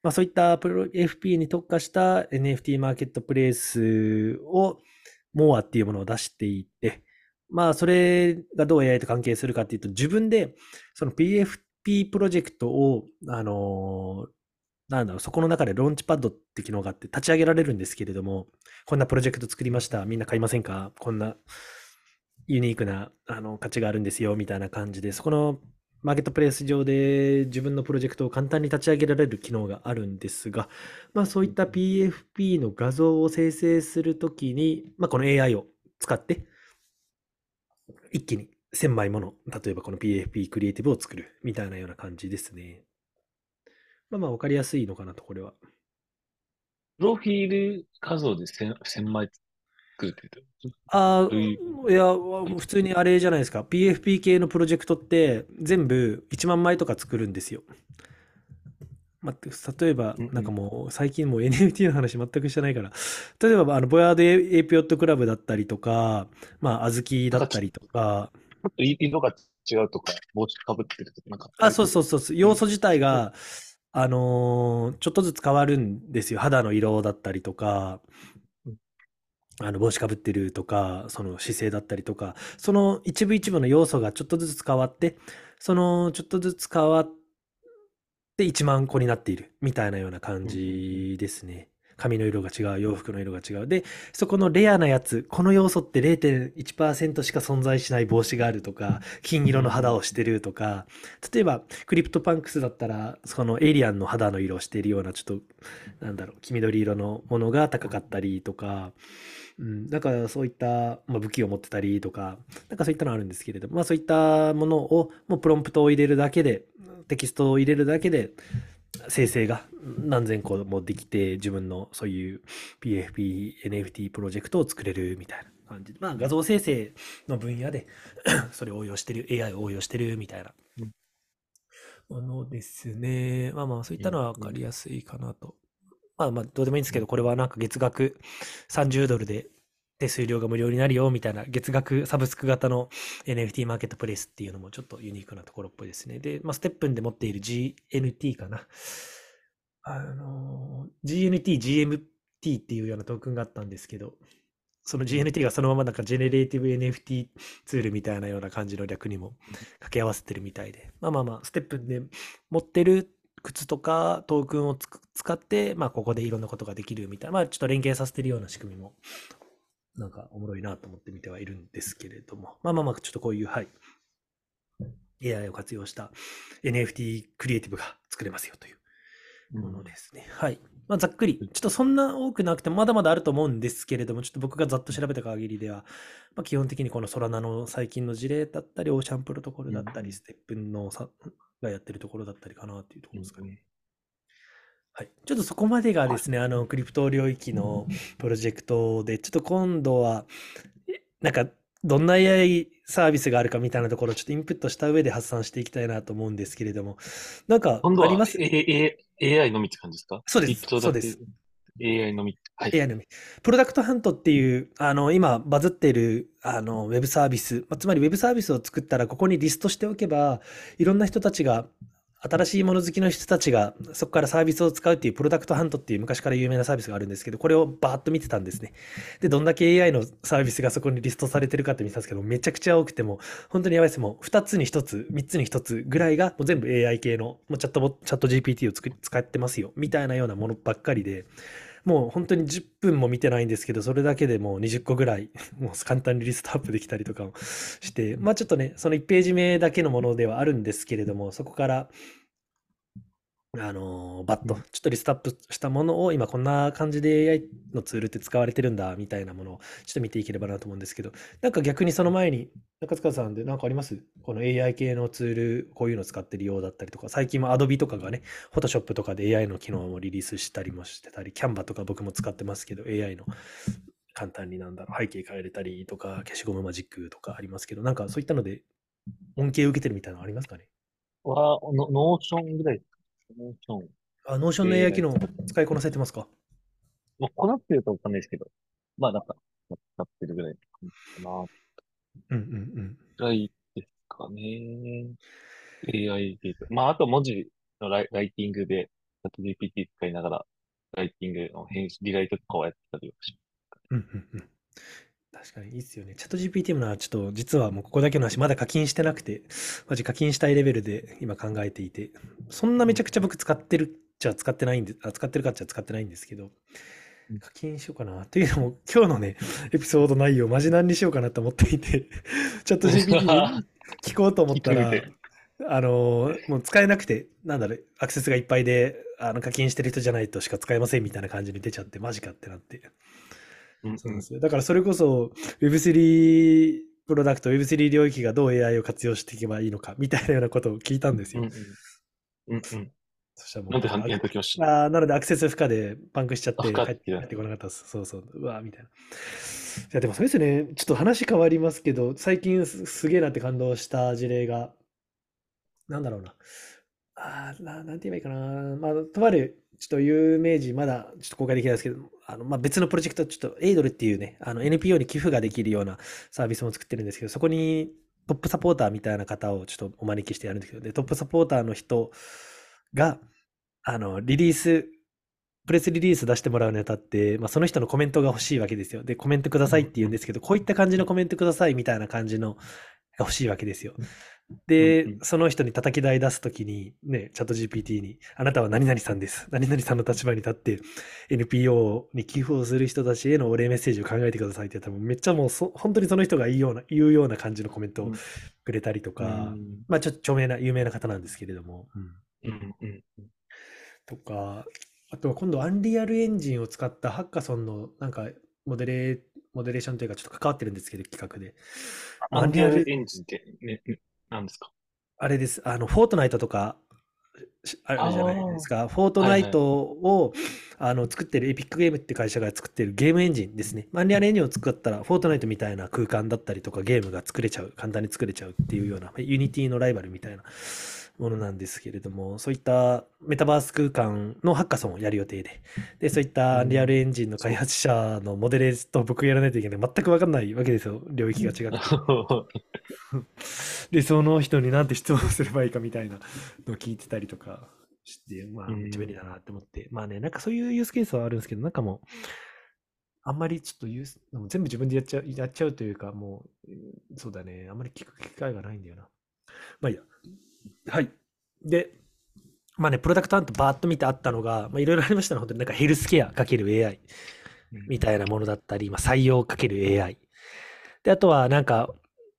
まあ、そういったプロ FP に特化した NFT マーケットプレイスを、モアっていうものを出していって、まあ、それがどう AI と関係するかっていうと、自分で、その PFP プロジェクトを、あのなんだろう、そこの中でローンチパッドって機能があって立ち上げられるんですけれども、こんなプロジェクト作りました。みんな買いませんか？こんなユニークなあの価値があるんですよ、みたいな感じで、そこのマーケットプレイス上で自分のプロジェクトを簡単に立ち上げられる機能があるんですが、まあそういった PFP の画像を生成するときに、まあこの AI を使って、一気に1000枚もの、例えばこの PFP クリエイティブを作るみたいなような感じですね。まあまあわかりやすいのかなと、これは。プロフィール画像で 1000, 1000枚作るって言ああ、いや、普通にあれじゃないですか。PFP 系のプロジェクトって全部1万枚とか作るんですよ。待って、例えば、なんかもう最近もう NFT の話全くしてないから、例えば、あの、ボヤードエイピオットクラブだったりとか、まあ、あずきだったりとか。ちょっと色が違うとか、帽子かぶってるとか、なんか。あ、そうそうそう。要素自体が、あのー、ちょっとずつ変わるんですよ。肌の色だったりとか、あの帽子かぶってるとか、その姿勢だったりとか、その一部一部の要素がちょっとずつ変わって、そのちょっとずつ変わって1万個になっているみたいなような感じですね。髪の色が違う、洋服の色が違う。で、そこのレアなやつ、この要素って0.1%しか存在しない帽子があるとか、金色の肌をしてるとか、例えば、 CryptoPunks だったら、そのエイリアンの肌の色をしているような、ちょっと、なんだろう、黄緑色のものが高かったりとか、うん、だからそういった、まあ、武器を持ってたりとか、なんかそういったのあるんですけれども、まあそういったものを、もうプロンプトを入れるだけで、テキストを入れるだけで、生成が何千個もできて、自分のそういう PFP、NFT プロジェクトを作れるみたいな感じ。で、まあ画像生成の分野で それを応用してる、AI を応用してるみたいな。ものですね。まあまあそういったのは分かりやすいかなとまあまあ、どうでもいいんですけど、これはなんか月額30ドルで手数料が無料になるよみたいな月額サブスク型の NFT マーケットプレイスっていうのもちょっとユニークなところっぽいですね。で、まあ、ステップンで持っている GNT かな。あの、GNT、GMT っていうようなトークンがあったんですけど、その GNT がそのままなんかジェネレーティブ NFT ツールみたいなような感じの略にも掛け合わせてるみたいで、まあまあまあ、 STEPN で持ってる靴とかトークンを使って、まあ、ここでいろんなことができるみたいな、まあ、ちょっと連携させてるような仕組みも、なんかおもろいなと思って見てはいるんですけれども、まあまあまあ、ちょっとこういう、はい、AI を活用した NFT クリエイティブが作れますよというものですね。うん、はい。まあ、ざっくり、ちょっとそんな多くなくてもまだまだあると思うんですけれども、ちょっと僕がざっと調べた限りでは、まあ、基本的にこのソラナの最近の事例だったり、オーシャンプロトコルだったり、ステップのさがやってるところだったりかなっていうところですかね。はい。ちょっとそこまでがですね、あの、クリプト領域のプロジェクトで、ちょっと今度は、なんか、どんな AI サービスがあるかみたいなところをちょっとインプットした上で発散していきたいなと思うんですけれども、なんか、あります？AI のみって感じですか？そうです。そうです。AI のみ。AI の。プロダクトハントっていう、あの、今バズっている、あの、ウェブサービス、ま、つまりウェブサービスを作ったら、ここにリストしておけば、いろんな人たちが、新しいもの好きの人たちがそこからサービスを使うっていうプロダクトハントっていう昔から有名なサービスがあるんですけど、これをバーッと見てたんですね。で、どんだけ AI のサービスがそこにリストされてるかって見てたんですけど、めちゃくちゃ多くても、本当にやばいです。もう2つに1つ、3つに1つぐらいがもう全部 AI 系の、もうチャットチャット GPT を使ってますよ、みたいなようなものばっかりで、もう本当に10分も見てないんですけど、それだけでもう20個ぐらい、もう簡単にリストアップできたりとかもして、まあちょっとね、その1ページ目だけのものではあるんですけれども、そこからあの、バッと、ちょっとリストアップしたものを、今こんな感じで AI のツールって使われてるんだ、みたいなものを、ちょっと見ていければなと思うんですけど、なんか逆にその前に、中塚さんで何かあります？この AI 系のツール、こういうの使ってるようだったりとか、最近も Adobe とかがね、Photoshop とかで AI の機能もリリースしたりもしてたり、Canva とか僕も使ってますけど、AI の簡単になんだろう、背景変えれたりとか、消しゴムマジックとかありますけど、なんかそういったので恩恵を受けてるみたいなのありますかね？は、 Notion ぐらい Notion。あ、 Notion の AI 機能使いこなせてますか？まあ、こなってるとわかんないですけど、まあなんか、使ってるぐらいかな。うんうんうん。ぐらいですかね。AI ゲート。まああと文字のライライティングで、チャット GPT 使いながら、ライティングの編集、リライトとかをやってたりはします。うんうんうん。確かにいいっすよね。チャット GPT もな、ちょっと実はもうここだけの話、まだ課金してなくて、マジ課金したいレベルで今考えていて、そんなめちゃくちゃ僕使ってるちゃ使ってないんで、あ使ってるかっちゃ使ってないんですけどうん、課金しようかな。というのも、今日のね、エピソード内容、マジ何にしようかなと思っていて、チャット GPT に聞こうと思ったらあのーもう使えなくて、なんだろう、アクセスがいっぱいで、あの課金してる人じゃないとしか使えませんみたいな感じに出ちゃって、マジかってなって。うんそうですよ。だからそれこそ Web3 プロダクト、Web3 領域がどう AI を活用していけばいいのかみたいなようなことを聞いたんですよ。うんうんうんうん。そしたらもうなんで反やっときました。あーなのでアクセス不可でパンクしちゃって帰ってこなかったです。そうそう。うわーみたいな。いやでもそれですね、ちょっと話変わりますけど、最近すすげえなって感動した事例が、なんだろうな。あーななんて言えばいいかな。まあ、とある、ちょっと有名人、まだちょっと公開できないですけど、あのまあ、別のプロジェクト、ちょっとエイドルっていうね、あの NPO に寄付ができるようなサービスも作ってるんですけど、そこにトップサポーターみたいな方をちょっとお招きしてやるんですけど、で、トップサポーターの人が、あの、リリース、プレスリリース出してもらうにあたって、まあ、その人のコメントが欲しいわけですよ。で、コメントくださいって言うんですけど、こういった感じのコメントくださいみたいな感じのが欲しいわけですよ。でうんうん、その人に叩き台出すときに、ね、チャット GPT に、あなたは何々さんです。何々さんの立場に立って、NPO に寄付をする人たちへのお礼メッセージを考えてくださいって言ったら、もうめっちゃもうそ、本当にその人が言うような、言うような感じのコメントをくれたりとか、うん。まあちょっと著名な、有名な方なんですけれども、うん。うん。うんとか、あとは今度 Unreal Engine を使ったハッカソンのなんかモデレモデレーションというかちょっと関わってるんですけど、企画で。 Unreal Engine って、ね、ねなんですか？あれです。あの、 Fortnite とか、しあるじゃないですか。 Fortnite を、あの作ってる Epic Games って会社が作ってるゲームエンジンですね。 Unreal Engine を使ったら、 Fortnite みたいな空間だったりとかゲームが作れちゃう、簡単に作れちゃうっていうような、 Unity のライバルみたいなものなんですけれども、そういったメタバース空間のハッカソンをやる予定で、で、そういったリアルエンジンの開発者のモデレートを僕がやらないといけない。全く分かんないわけですよ。領域が違って。で、その人になんて質問すればいいかみたいなのを聞いてたりとかして、まあ、うんめっちゃ便利だなって思って。まあね、なんかそういうユースケースはあるんですけど、なんかもう、あんまりちょっとユース、でも全部自分でやっちゃう、やっちゃうというか、もう、うんそうだね、あんまり聞く機会がないんだよな。まあいいや。はい。で、まあね、プロダクトアントバーッと見てあったのが、まあいろいろありましたね、本当になんかヘルスケアかける AI。みたいなものだったり、まあ、採用かける AI。で、あとはなんか、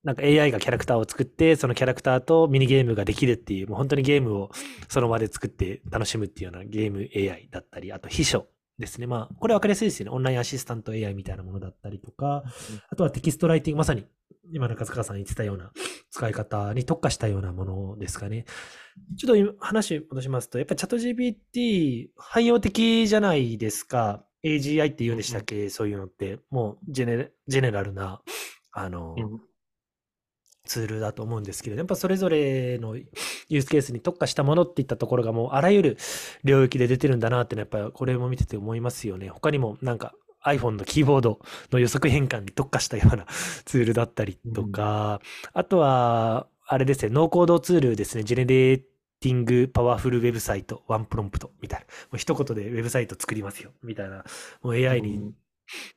なんか AI がキャラクターを作って、そのキャラクターとミニゲームができるっていう、もう本当にゲームをその場で作って楽しむっていうようなゲーム AI だったり、あと秘書ですね。まあ、これ分かりやすいですよね。オンラインアシスタント AI みたいなものだったりとか、あとはテキストライティング、まさに今中塚さん言ってたような使い方に特化したようなものですかね。ちょっと今話戻しますと、やっぱりチャット GPT 汎用的じゃないですか。AGI って言うんでしたっけ、そういうのって。もうジェネジェネラルな、あの、うんツールだと思うんですけど、やっぱそれぞれのユースケースに特化したものっていったところがもうあらゆる領域で出てるんだなってのはやっぱりこれも見てて思いますよね。他にもなんか iPhone のキーボードの予測変換に特化したような ツールだったりとか、あとは、あれですね、ノーコードツールですね、 generating powerful website、one prompt みたいな。もう一言でウェブサイト作りますよ、みたいな。もう AI に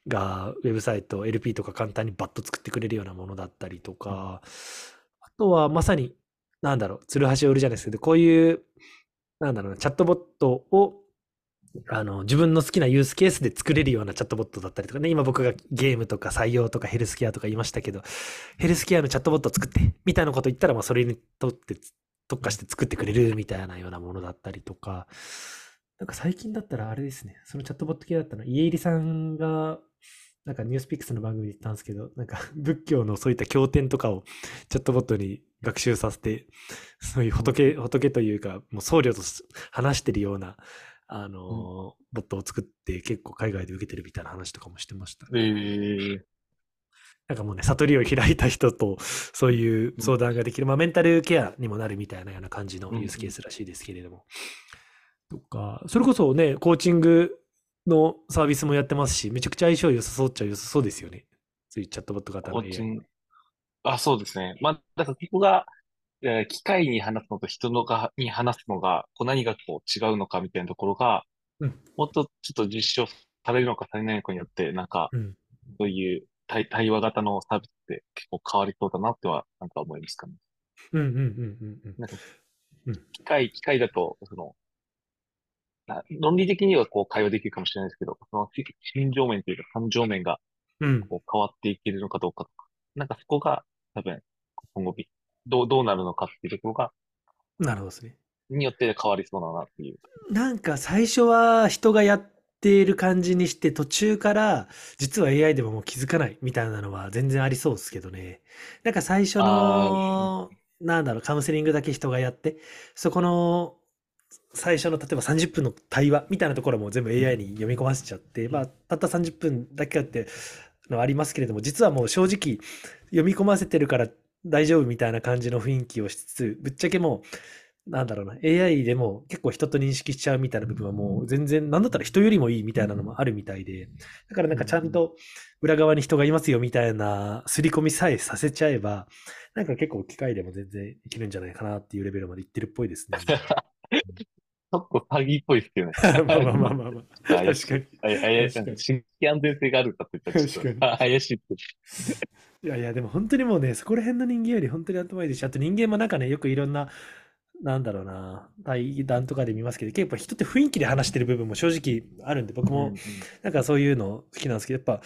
がウェブサイト、LP とか簡単にバッと作ってくれるようなものだったりとか、あとはまさに、なんだろう、ツルハシ売るじゃないですけど、こういう、なんだろうな、チャットボットを、あの、自分の好きなユースケースで作れるようなチャットボットだったりとかね、今僕がゲームとか採用とかヘルスケアとか言いましたけど、ヘルスケアのチャットボットを作って、みたいなこと言ったら、まあそれにとって特化して作ってくれるみたいなようなものだったりとか、なんか最近だったらあれですね、そのチャットボット系だったの、家入さんが、なんかニュースピックスの番組で言ったんですけど、なんか 仏教のそういった経典とかをチャットボットに学習させて、そういう仏、仏というか、もう僧侶と話してるような、あのーボットを作って結構海外で受けてるみたいな話とかもしてました。えー、なんかもうね、悟りを開いた人と、そういう相談ができる、まあ、メンタルケアにもなるみたいなような感じのユースケースらしいですけれども。とか、それこそね、コーチングのサービスもやってますし、めちゃくちゃ相性良さそうっちゃ良さそうですよね。そういうチャットボット型のコ AI ーチング。あ、そうですね。まあ、だからここが、えー機械に話すのと人のがに話すのが、こう何がこう違うのかみたいなところが、うんもっとちょっと実証されるのかされないのかによって、なんか、うんそういう対対話型のサービスって結構変わりそうだなっては、なんか思いますかね。うんうんうんうんうん。なんかうん機械、機械だと、その、あ論理的にはこう会話できるかもしれないですけど、その心情面というか感情面がうん。こう変わっていけるのかどうかとか、なんかそこが多分今後びどう、どうなるのかっていうところが、なるほどですね。によって変わりそうだなっていう。なんか最初は人がやっている感じにして途中から実は AI でももう気づかないみたいなのは全然ありそうですけどね。なんか最初の、なんだろう、カウンセリングだけ人がやって、そこの最初の例えば30分の対話みたいなところも全部 AI に読み込ませちゃって、まあたった30分だけあってのはありますけれども、実はもう正直読み込ませてるから大丈夫みたいな感じの雰囲気をしつつ、ぶっちゃけもう、なんだろうな、AI でも結構人と認識しちゃうみたいな部分はもう全然、なんだったら人よりもいいみたいなのもあるみたいで、だからなんかちゃんと裏側に人がいますよみたいな刷り込みさえさせちゃえば、なんか結構機械でも全然いけるんじゃないかなっていうレベルまでいってるっぽいですね。ちょっと詐欺っぽいですけどね。まあまあまあまあまあ。確かに。あ怪しい新規安全性があるかって言ったらちょっと怪しいって。いやいや、でも本当にもうね、そこら辺の人間より本当に頭いいですし、あと人間もなんかね、よくいろんな、なんだろうな、対談とかで見ますけど、結構人って雰囲気で話してる部分も正直あるんで、僕もなんかそういうの好きなんですけど、やっぱ、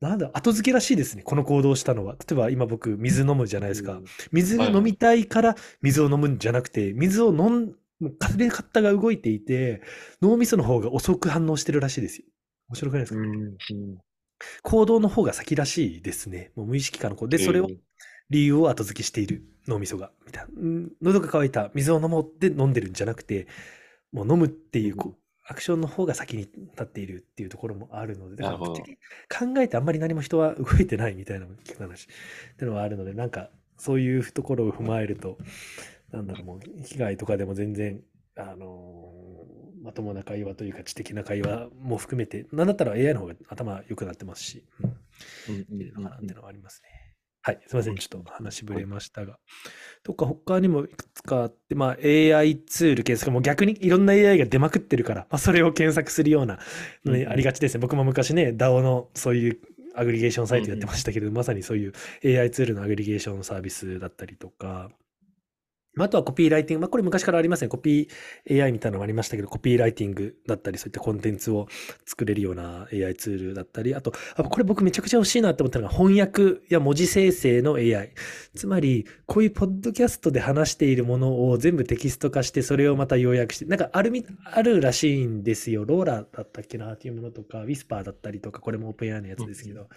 なんだ、後付けらしいですね、この行動をしたのは。例えば今僕、水飲むじゃないですか。水が飲みたいから水を飲むんじゃなくて、水を飲ん、もう勝手に体が動いていて、脳みその方が遅く反応してるらしいですよ。面白くないですか、うんうん行動の方が先らしいですね。もう無意識化の子。で、それをえー理由を後付けしている脳みそが。みたいな。うん喉が渇いた水を飲もうって飲んでるんじゃなくて、もう飲むっていうこうアクションの方が先に立っているっていうところもあるので、だから考えてあんまり何も人は動いてないみたいな聞く話っていうのはあるので、なんかそういうところを踏まえると、なんだろう、もう被害とかでも全然、あのーまともな会話というか知的な会話も含めて、なんだったら AI の方が頭良くなってますし、うんいるのかなっていうのはありますね。はい、すみません、ちょっと話ぶれましたが。とか、他にもいくつかあって、まあ、AI ツール検索も逆にいろんな AI が出まくってるから、まあ、それを検索するような、ねうんありがちですね。僕も昔ね、DAO のそういうアグリゲーションサイトやってましたけど、まさにそういう AI ツールのアグリゲーションサービスだったりとか、まああとはコピーライティング、まあ、これ昔からありますね。コピー AI みたいなのもありましたけど、コピーライティングだったり、そういったコンテンツを作れるような AI ツールだったり、あと、あこれ僕めちゃくちゃ欲しいなって思ったのが翻訳や文字生成の AI。つまり、こういうポッドキャストで話しているものを全部テキスト化して、それをまた要約して、なんかあるみ、あるらしいんですよ。ローラだったっけなっていうものとか、ウィスパーだったりとか、これもオープン AI のやつですけど、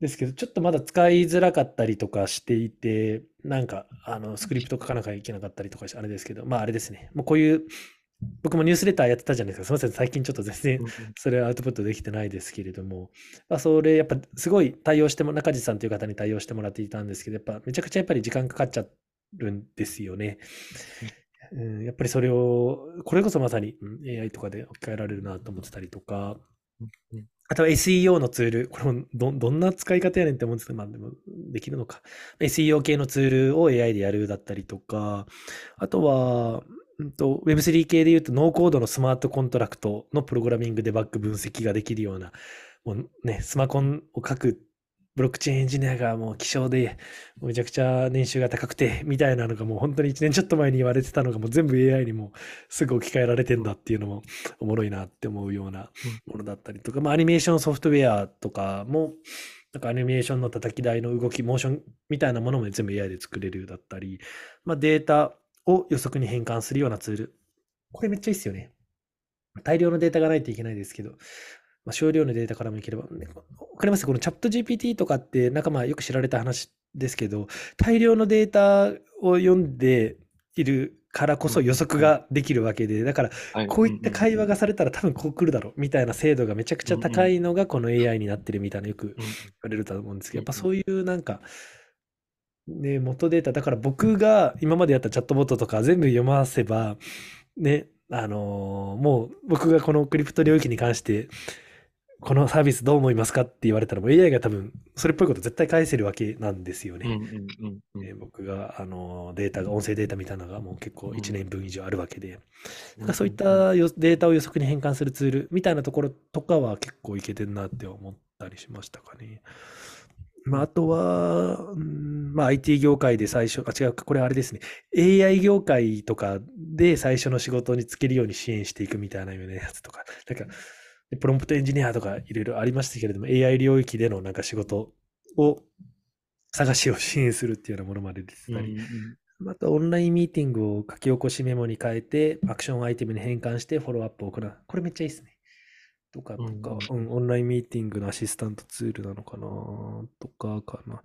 ですけど、ちょっとまだ使いづらかったりとかしていて、なんか、あの、スクリプト書かなきゃいけなかったりとかして、あれですけど、まああれですね。もうこういう、僕もニュースレターやってたじゃないですか。すみません、最近ちょっと全然それはアウトプットできてないですけれども、まあ、それやっぱすごい対応しても、中地さんという方に対応してもらっていたんですけど、やっぱめちゃくちゃやっぱり時間かかっちゃるんですよね。うん、やっぱりそれを、これこそまさにうん AI とかで置き換えられるなと思ってたりとか、あとは SEO のツール、これもどどんな使い方やねんって思うんですけど、まあでもできるのか。SEO 系のツールを AI でやるだったりとか、あとは、うんと Web3 系で言うとノーコードのスマートコントラクトのプログラミングデバッグ分析ができるような、もうね、スマコンを書くブロックチェーンエンジニアがもう希少で、めちゃくちゃ年収が高くて、みたいなのがもう本当に1年ちょっと前に言われてたのがもう全部 AI にもすぐ置き換えられてんだっていうのもおもろいなって思うようなものだったりとか、まあアニメーションソフトウェアとかも、なんかアニメーションの叩き台の動き、モーションみたいなものも全部 AI で作れるだったり、まあデータを予測に変換するようなツール。これめっちゃいいっすよね。大量のデータがないといけないですけど、まあ、少量のデータからもいければ、ねわかります。このチャット GPT とかって、なんかまあよく知られた話ですけど、大量のデータを読んでいるからこそ予測ができるわけで、だからはい。こういった会話がされたら多分こう来るだろうみたいな精度がめちゃくちゃ高いのがこの AI になってるみたいなよくうん言われると思うんですけど、やっぱうんそういうなんか、ね、元データ、だから僕が今までやったチャットボットとか全部読ませば、ね、あのーもう僕がこのクリプト領域に関して、このサービスどう思いますかって言われたらもう AI が多分それっぽいこと絶対返せるわけなんですよね。僕があのデータが音声データみたいなのがもう結構うん1年分以上あるわけで、なんかそういったよデータを予測に変換するツールみたいなところとかは結構いけてんなって思ったりしましたかね。まあ、あとは、うんまあ、IT 業界で最初、あ、違うか、これあれですね。AI 業界とかで最初の仕事に就けるように支援していくみたいなようなやつとか、なんか、プロンプトエンジニアとかいろいろありましたけれども、AI 領域でのなんか仕事を探しを支援するっていうようなものまで出てたり、あとオンラインミーティングを書き起こしメモに変えて、アクションアイテムに変換してフォローアップを行う。これめっちゃいいですね。とか、とか、うん、オンラインミーティングのアシスタントツールなのかな？とかかな。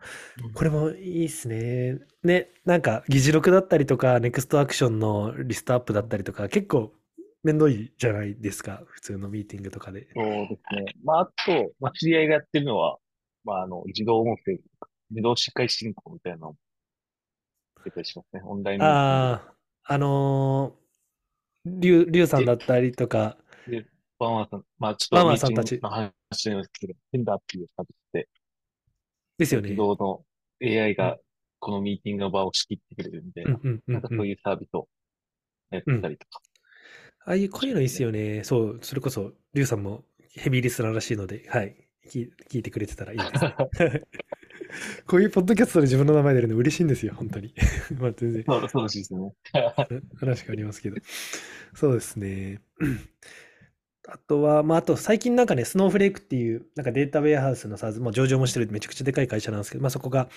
これもいいっすね。ね、なんか議事録だったりとか、ネクストアクションのリストアップだったりとか、結構めんどいじゃないですか。普通のミーティングとかで。そうですね。まあ、あと、まあ、知り合いがやってるのは、まあ、あの、自動音声、自動司会進行みたいなのも出たりしますね。オンラインミーティングああ、あのー、リュウ、リュウさんだったりとか、で、バンワーさん、まあ、ちょっとミーティンワーさんたちグの話になりますけど、テンダーっていうサービスで、ですよね。自動の AI がこのミーティングの場を仕切ってくれるみたいな、うんうんうんうん。なんかそういうサービスをやってたりとか。ああいう、こういうのいいっすよね。そう、それこそ、リュウさんもヘビーリスナーらしいので、はい。聞聞いてくれてたらいいですね。こういうポッドキャストで自分の名前出るの嬉しいんですよ、本当に。まあ全然そう、そうですね。話変わりますけど。そうですね。あとは、まあ、あと最近なんかね、スノーフレークっていう、なんかデータウェアハウスの SaaS、もう上場もしてるめちゃくちゃでかい会社なんですけど、まあそこが、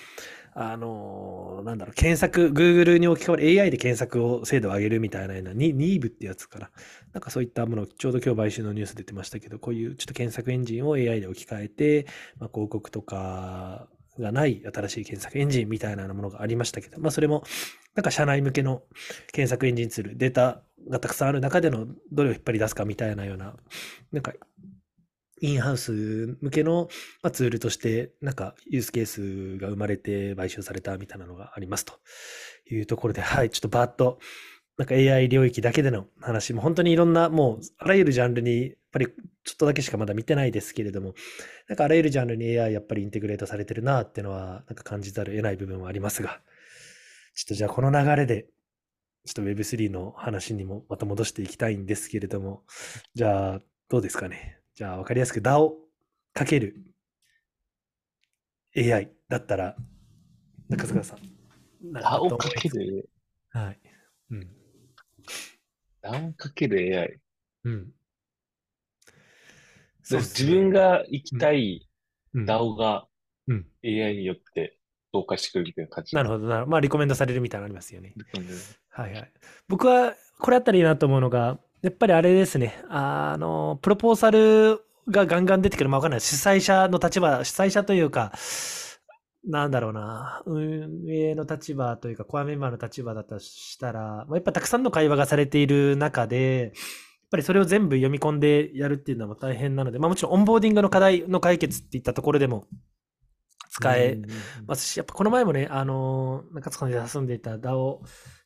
あのーなんだろう、検索、Google に置き換わる AI で検索を精度を上げるみたいなような、ニーブってやつかな。なんかそういったもの、ちょうど今日買収のニュース出てましたけど、こういうちょっと検索エンジンを AI で置き換えて、まあ、広告とかがない新しい検索エンジンみたいなものがありましたけど、まあそれも、なんか社内向けの検索エンジンツール、データがたくさんある中でのどれを引っ張り出すかみたいなような、なんか、インハウス向けの、まあ、ツールとして、なんかユースケースが生まれて買収されたみたいなのがありますと。いうところで、はい、ちょっとバーッと、なんか AI 領域だけでの話も本当にいろんな、もうあらゆるジャンルに、やっぱりちょっとだけしかまだ見てないですけれども、なんかあらゆるジャンルに AI やっぱりインテグレートされてるなっていうのは、なんか感じざるを得ない部分はありますが、ちょっとじゃあこの流れで、ちょっと Web3 の話にもまた戻していきたいんですけれども、じゃあどうですかね。じゃあ分かりやすく DAO かける AI だったら、中塚さん。なんか？ける、はい。うん。ダオかける AI。うん。でもっすね自分が行きたいうん DAO がうん AI によって同化してくるみたいな感じ。なるほどなるほど。まあ、リコメンドされるみたいなのありますよね。はいはい。僕は、これあったらいいなと思うのが、やっぱりあれですね。あの、プロポーザルがガンガン出てくる。まあ、わかんない。主催者の立場、主催者というか、なんだろうな。運営の立場というか、コアメンバーの立場だとしたら、まあ、やっぱたくさんの会話がされている中で、やっぱりそれを全部読み込んでやるっていうのは大変なので、まあもちろんオンボーディングの課題の解決っていったところでも使えますし、やっぱこの前もね、あの、中塚さんで遊んでいた DAO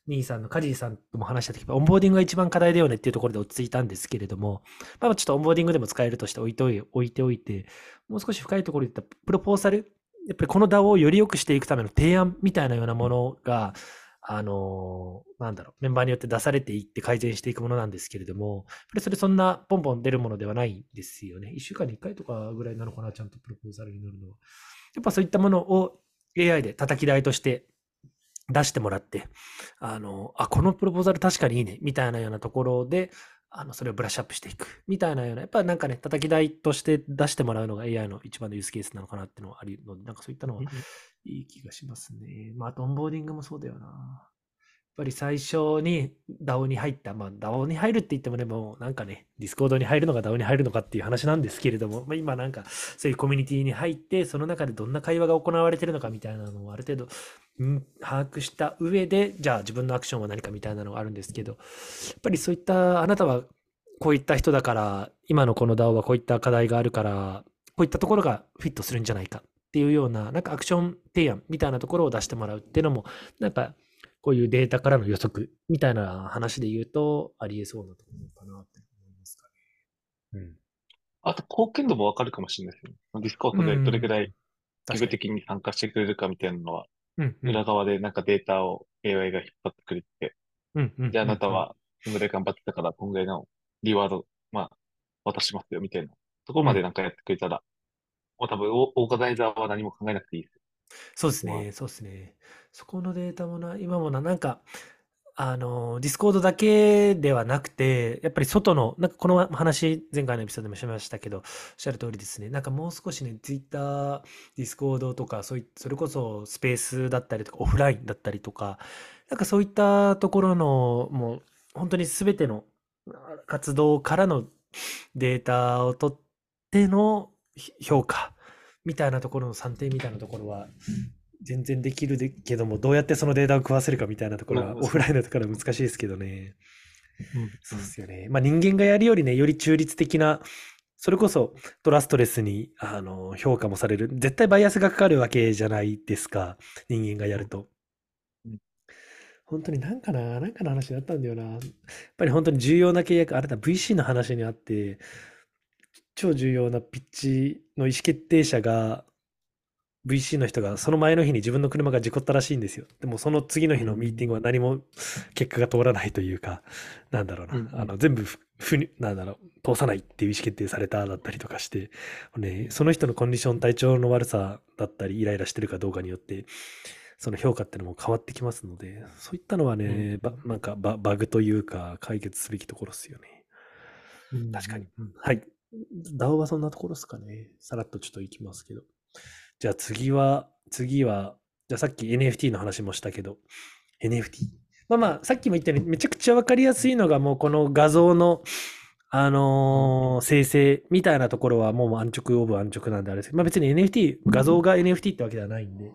兄さんのカジーさんとも話したとき、オンボーディングが一番課題だよねっていうところで落ち着いたんですけれども、まあちょっとオンボーディングでも使えるとして置いておい置いておいて、もう少し深いところで言ったプロポーザル、やっぱりこの DAO をより良くしていくための提案みたいなようなものが、あのなんだろう、メンバーによって出されていって改善していくものなんですけれども、やっぱりそれそんなポンポン出るものではないですよね。1週間に1回とかぐらいなのかな、ちゃんとプロポーザルに乗るのは。やっぱそういったものを AI で叩き台として出してもらって、あの、あ、このプロポーザル確かにいいね、みたいなようなところで、あの、それをブラッシュアップしていく、みたいなような、やっぱなんかね、叩き台として出してもらうのが AI の一番のユースケースなのかなっていうのはあるので、なんかそういったのはいい気がしますね。まあ、あとオンボーディングもそうだよな。やっぱり最初に DAO に入った、まあ DAO に入るって言ってもね、もうなんかね、Discord に入るのか DAO に入るのかっていう話なんですけれども、まあ、今なんかそういうコミュニティに入って、その中でどんな会話が行われてるのかみたいなのをある程度、うん把握した上で、じゃあ自分のアクションは何かみたいなのがあるんですけど、やっぱりそういった、あなたはこういった人だから、今のこの DAO はこういった課題があるから、こういったところがフィットするんじゃないかっていうような、なんかアクション提案みたいなところを出してもらうっていうのも、なんかこういうデータからの予測みたいな話で言うと、ありえそうなところかなって思いますかね。あと、貢献度もわかるかもしれないですね。Discord でどれくらい義務的に参加してくれるかみたいなのは、うんうん裏側でなんかデータを AI が引っ張ってくれて、うんうんで、あなたはこんぐらい頑張ってたから、こんぐらいのリワード、まあ、渡しますよみたいなところまでなんかやってくれたら、もう多分、オオーガナイザーは何も考えなくていいです。そうですまあね、そうですね。そこのデータもな、今もな、なんか、あの、 Discord だけではなくて、やっぱり外の、なんかこの話、前回のエピソードでもしましたけど、おっしゃる通りですね。なんかもう少しね、ツイッター、ディスコードとか、そういそれこそスペースだったりとか、オフラインだったりとか、なんかそういったところの、もう、本当に全ての活動からのデータを取っての評価みたいなところの算定みたいなところは、全然できるでけども、どうやってそのデータを食わせるかみたいなところは、まあオフラインのところは難しいですけどね。うんそうですよね。まあ人間がやるよりね、より中立的な、それこそトラストレスにあの評価もされる。絶対バイアスがかかるわけじゃないですか。人間がやるとうん。本当になんかな、なんかの話になったんだよな。やっぱり本当に重要な契約、あれだ、VC の話にあって、超重要なピッチの意思決定者が、VC の人がその前の日に自分の車が事故ったらしいんですよ。でもその次の日のミーティングは何も結果が通らないというか、なんだろうな、うんうんあの全部ふふに、なんだろう、通さないっていう意思決定されただったりとかして、ね、その人のコンディション、体調の悪さだったり、イライラしてるかどうかによって、その評価っていうのも変わってきますので、そういったのはね、ばなんかババグというか、解決すべきところですよね。うん確かに。はい。DAO はそんなところですかね。さらっとちょっといきますけど。じゃあ次は、次は、じゃあさっき NFT の話もしたけど、NFT。まあまあ、さっきも言ったように、めちゃくちゃわかりやすいのが、もうこの画像の、あのー生成みたいなところはもう安直オブ安直なんであれですけど、まあ別に NFT、画像が NFT ってわけではないんで、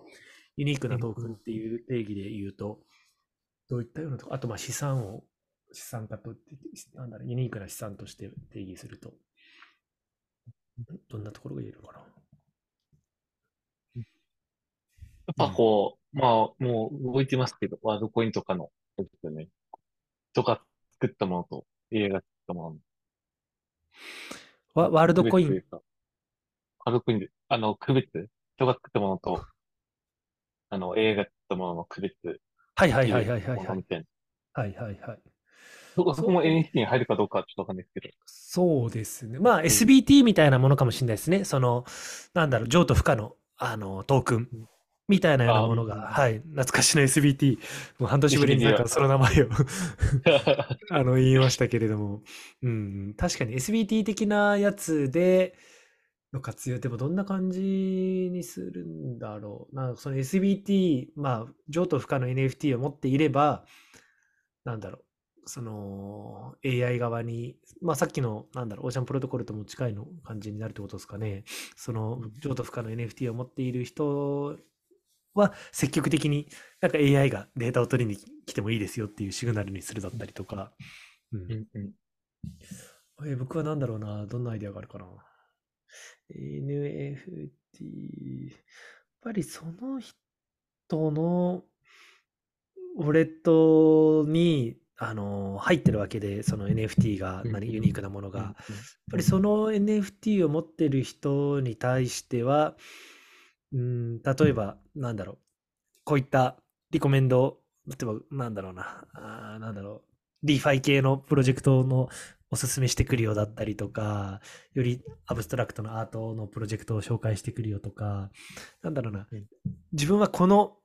ユニークなトークンっていう定義で言うと、どういったようなとこ、あとまあ資産を、資産化となんだろう、ユニークな資産として定義すると、どんなところが言えるかな。やっぱこう、まあ、もう動いてますけど、ワードコインとかの、ですよね。人が作ったものと AI が作ったもののワワールドコイン？ワードコインで、あの、区別？人が作ったものと、あの、AI が作ったものの区別はいはいはいはいはいはい。はいはいはい。そこ、そこも NFT に入るかどうかはちょっとわかんないですけど。そうですね。まあ SBT みたいなものかもしれないですね。その、なんだろう、譲渡不可の、あの、トークンみたいなようなものが、はい、懐かしの SBT、もう半年ぶりになんかその名前を あの、言いましたけれども、うん、確かに SBT 的なやつでの活用、でもどんな感じにするんだろう。なんかその SBT、まあ、譲渡不可の NFT を持っていれば、なんだろう、その AI 側に、まあさっきの、なんだろう、オーシャンプロトコルとも近いの感じになるってことですかね。そのうん。譲渡不可の NFT を持っている人は積極的になんか AI がデータを取りに来てもいいですよっていうシグナルにするだったりとか。うんうんうんえー僕は何だろうな。どんなアイデアがあるかな。NFT。やっぱりその人のウォレットに、あの入ってるわけで、その NFT が、うん何、ユニークなものが。うんやっぱりその NFT を持ってる人に対しては、うん、例えば、なんだろう、こういったリコメンド、例えば、なんだろうな、あーなんだろう、DeFi 系のプロジェクトのおすすめしてくるよだったりとか、よりアブストラクトのアートのプロジェクトを紹介してくるよとか、なんだろうな。うん、自分はこの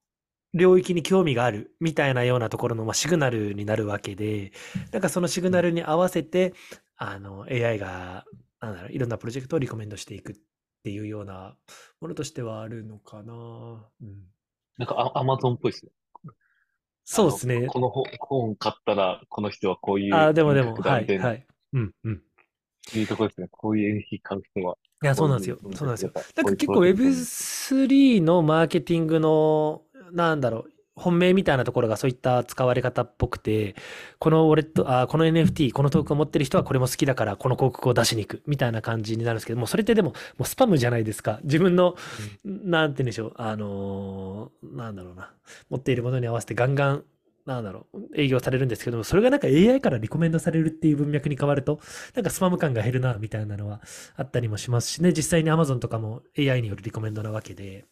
領域に興味があるみたいなようなところの、まあ、シグナルになるわけで、なんかそのシグナルに合わせて、あの AI がなんだろういろんなプロジェクトをリコメンドしていく。っていうようなものとしてはあるのかな。うん、なんかアアマゾンっぽいですね。そうですね。この本本買ったら、この人はこういう。あーでもでも、はい、はい。うん、うん。いうところですね。こういう NFT 買う人は。いや、そうなんですよそうなんですよ。こなんか結構ういうプロジェクトに Web3 のマーケティングの、なんだろう、本命みたいなところがそういった使われ方っぽくて、このウォレット、あ、この NFT、このトークンを持ってる人はこれも好きだから、この広告を出しに行くみたいな感じになるんですけども、それってでも、もうスパムじゃないですか。自分の、なんて言うんでしょう、あのーなんだろうな、持っているものに合わせてガンガン、なんだろう、営業されるんですけども、それがなんか AI からリコメンドされるっていう文脈に変わると、なんかスパム感が減るな、みたいなのはあったりもしますしね、実際に Amazon とかも AI によるリコメンドなわけで、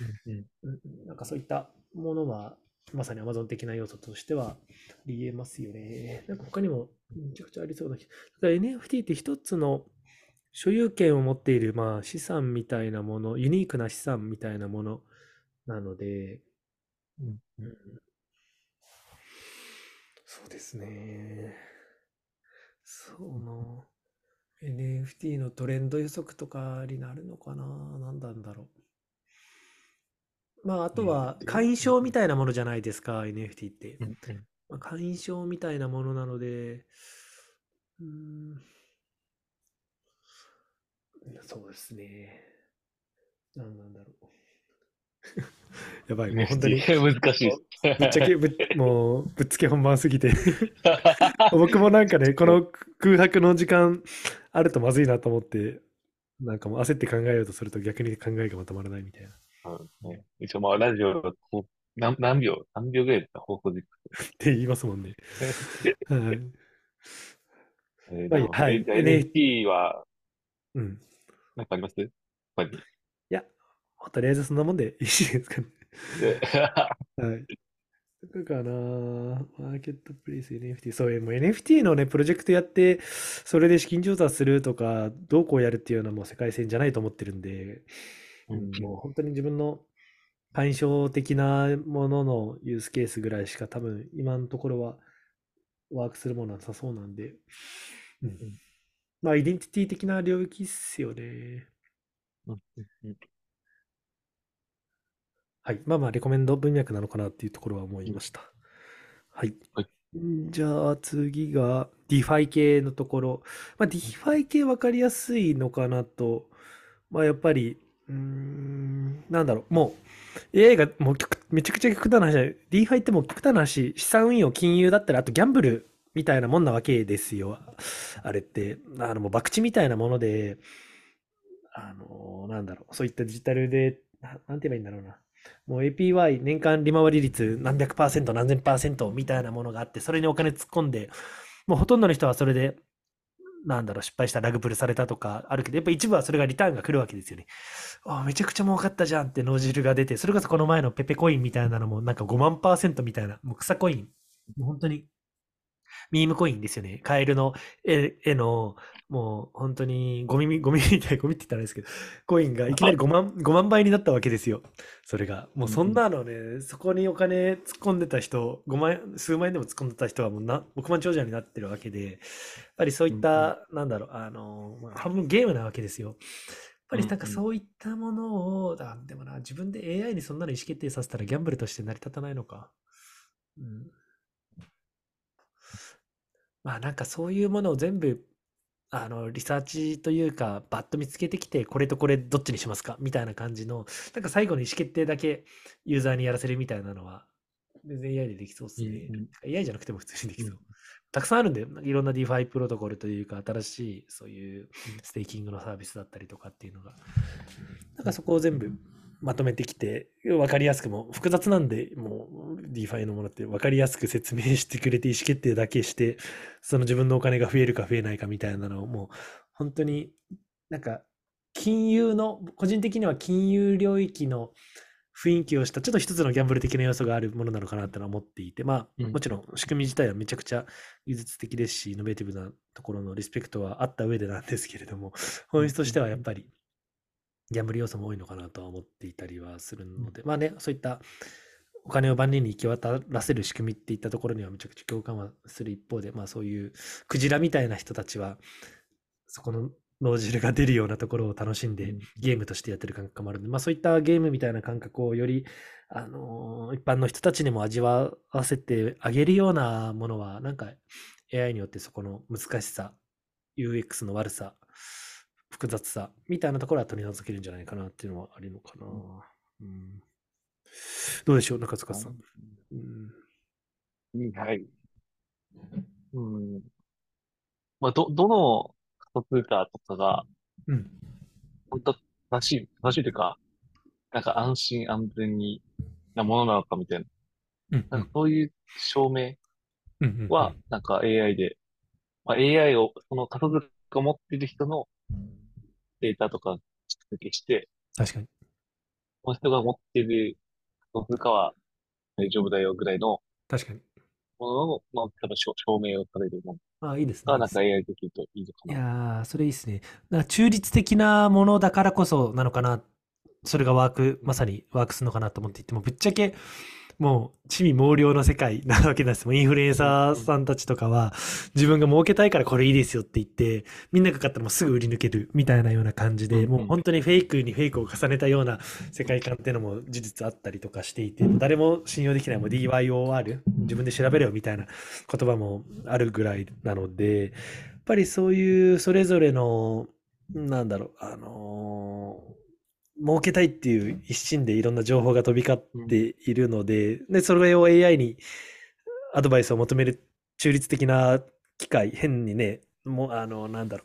うん。うんうん。なんかそういったものは、まさに Amazon 的な要素としてはありえますよね。なんか他にもめちゃくちゃありそうだけど、だから NFT って一つの所有権を持っている、まあ、資産みたいなもの、ユニークな資産みたいなものなので、うんうんそうですね。その、NFT のトレンド予測とかになるのかな何なんだろう。まあ、あとは、会員証みたいなものじゃないですか、NFT って。うんまあ、会員証みたいなものなので、うーん、そうですね。何なんだろう。やばい、もう本当に、難しい。ぶっちゃけぶっ、もう、ぶっつけ本番すぎて 僕もなんかね、この空白の時間あるとまずいなと思って、なんかもう焦って考えようとすると逆に考えがまとまらないみたいな。うんね一応まあラジオこう何何秒、何秒ぐらいですか、放送時って言いますもんね。はい。間。えーまあでもはいえ NFT はうん。何かあります？他に。いや、まあとりあえずそんなもんでいいですかね。で はい。どこかな？マーケットプレイス NFT。そう、もう NFT のね、プロジェクトやって、それで資金調達するとか、どうこうやるっていうのはもう世界線じゃないと思ってるんで、うんもう本当に自分の対象的なもののユースケースぐらいしか多分今のところはワークするものはなさそうなんで、うんんまあ、イデンティティ的な領域っすよね。はい。まあまあ、レコメンド文脈なのかなっていうところは思いました。はい。はいんじゃあ次が DeFi 系のところ。まあ、DeFi 系分かりやすいのかなと。まあ、やっぱり、うーん、なんだろう。もう AI がもうめちゃくちゃ極端な話だよ DeFi ってもう極端な話、資産運用、金融だったら、あとギャンブルみたいなもんなわけですよ。あれって。あの、もう博打みたいなもので、あの、なんだろう。そういったデジタルで、ななんて言えばいいんだろうな。もう APY 年間利回り率何百パーセント何千パーセントみたいなものがあって、それにお金突っ込んで、もうほとんどの人はそれで、なんだろう、失敗したラグプルされたとかあるけど、やっぱ一部はそれがリターンが来るわけですよね。あ、めちゃくちゃ儲かったじゃんって脳汁が出て、それこそこの前のペペコインみたいなのもなんか5万パーセントみたいな、もう草コイン、本当に、ミームコインですよね。カエルの絵絵の、もう本当にゴミみ、ゴミみたい、ゴミって言ったらあれですけど、コインがいきなり5万、5万倍になったわけですよ。それが。もうそんなのね、そこにお金突っ込んでた人、5万円、数万円でも突っ込んでた人はもうな億万長者になってるわけで、やっぱりそういった、なんだろう、あの、まあ半分ゲームなわけですよ。やっぱりなんかうんうんそういったものを、あでもな、自分で AI にそんなの意思決定させたらギャンブルとして成り立たないのか。うん。まあなんかそういうものを全部、あの、リサーチというか、バッと見つけてきて、これとこれどっちにしますか？みたいな感じの、なんか最後の意思決定だけユーザーにやらせるみたいなのは、全然 AI でできそうですね。うん。AI じゃなくても普通にできそう。うんたくさんあるんで、いろんな DeFi プロトコルというか、新しいそういうステーキングのサービスだったりとかっていうのが、なんかそこを全部まとめてきて、分かりやすくも、複雑なんで、もう DeFi のものって分かりやすく説明してくれて、意思決定だけして、その自分のお金が増えるか増えないかみたいなのを、もう本当になんか金融の、個人的には金融領域の雰囲気をした、ちょっと一つのギャンブル的な要素があるものなのかなってのは思っていて、まあ、うん。もちろん仕組み自体はめちゃくちゃ技術的ですし、イノベーティブなところのリスペクトはあった上でなんですけれども、本質としてはやっぱりギャンブル要素も多いのかなとは思っていたりはするので、まあね、そういったお金を万人に行き渡らせる仕組みっていったところにはめちゃくちゃ共感はする一方で、まあそういうクジラみたいな人たちは、そこの脳汁が出るようなところを楽しんでうん。ゲームとしてやってる感覚もあるんで、まあそういったゲームみたいな感覚をより、あのー一般の人たちにも味わわせてあげるようなものは、なんか AI によってそこの難しさ、UX の悪さ、複雑さみたいなところは取り除けるんじゃないかなっていうのはあるのかな。うん、どうでしょう、中塚さん。うんうんはい。うん。まあ、ど、どの仮想通貨とかが、うん。本当正しい、正しいというか、なんか安心安全になものなのかみたいな。うんなんかそういう証明は、なんか AI で、まあ、AI を、その仮想通貨を持っている人のデータとかして、確かに。この人が持っている仮想通貨は大丈夫だよぐらいの確かに。ものの、まあ、多分証証明をされるものあ、いいですね。がなんか AI できるといいのかいな。やー、それいいですね。なんか中立的なものだからこそなのかな。それがワーク、まさにワークするのかなと思っていても、ぶっちゃけ、もう、地味猛量の世界なわけなんです。もうインフルエンサーさんたちとかは、自分が儲けたいからこれいいですよって言って、みんなが買ったらもうすぐ売り抜けるみたいなような感じで、うんもう本当にフェイクにフェイクを重ねたような世界観っていうのも事実あったりとかしていて、誰も信用できない、もう DYOR、自分で調べろよみたいな言葉もあるぐらいなので、やっぱりそういうそれぞれの、なんだろう、あのー儲けたいっていう一心でいろんな情報が飛び交っているので、で、それを AI にアドバイスを求める中立的な機会、変にね、もう、あの、なんだろ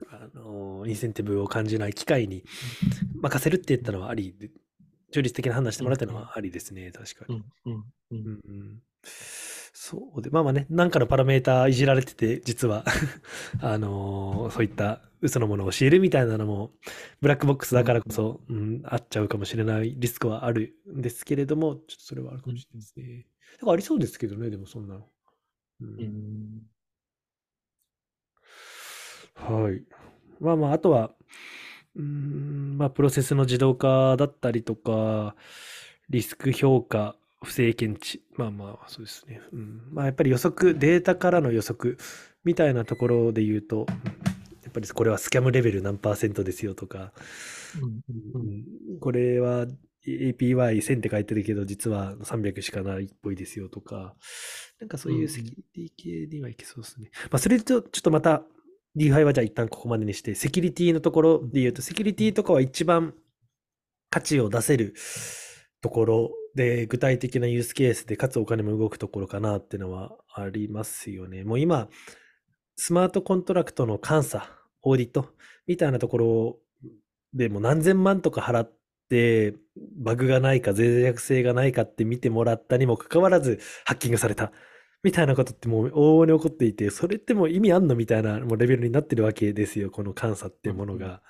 う、あの、インセンティブを感じない機会に任せるって言ったのはありで、中立的な判断してもらったのはありですね、確かに。うん、うん、う。うんんうんそうで、まあまあね、なんかのパラメーターいじられてて、実は、あのーそういった嘘のものを教えるみたいなのも、ブラックボックスだからこそ、うん、あっちゃうかもしれないリスクはあるんですけれども、ちょっとそれはあるかもしれないですね。だからありそうですけどね、でもそんなの。うんうんはい。まあまあ、あとは、うーん、まあ、プロセスの自動化だったりとか、リスク評価、不正検知。まあまあ、そうですね。うん。まあ、やっぱり予測、データからの予測みたいなところで言うと、ぱりこれはスキャムレベル何パーセントですよとか、うんこれは APY1000 って書いてるけど、実は300しかないっぽいですよとか、なんかそういうセキュリティ系にはいけそうですね。まあ、それとちょっとまた、DeFi はじゃあ一旦ここまでにして、セキュリティのところで言うと、セキュリティとかは一番価値を出せるところで、具体的なユースケースで、かつお金も動くところかなっていうのはありますよね。もう今、スマートコントラクトの監査、オーディット？みたいなところでもう何千万とか払って、バグがないか、脆弱性がないかって見てもらったにもかかわらず、ハッキングされた。みたいなことってもう往々に起こっていて、それってもう意味あんのみたいなもうレベルになってるわけですよ、この監査っていうものが。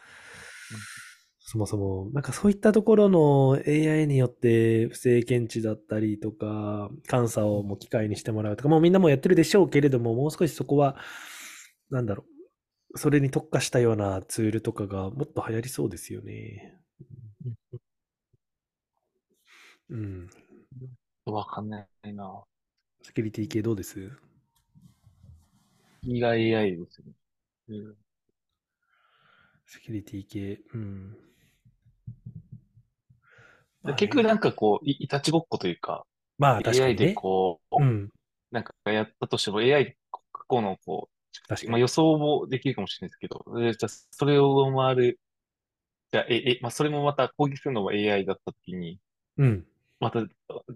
そもそも、なんかそういったところの AI によって不正検知だったりとか、監査をもう機械にしてもらうとか、もうみんなもやってるでしょうけれども、もう少しそこは、なんだろう、それに特化したようなツールとかがもっと流行りそうですよね。うん。わかんないな。セキュリティ系どうです？意外 AI ですよね。うんセキュリティ系。うん。で結局なんかこう、いいたちごっこというか、まあ確か AI で。こう、うん。なんかやったとしても AI で過去のこう、確かに。まあ予想もできるかもしれないですけど、でじゃあそれを上回る、じゃあ、え、え、まあそれもまた攻撃するのも AI だったときに、うん。また、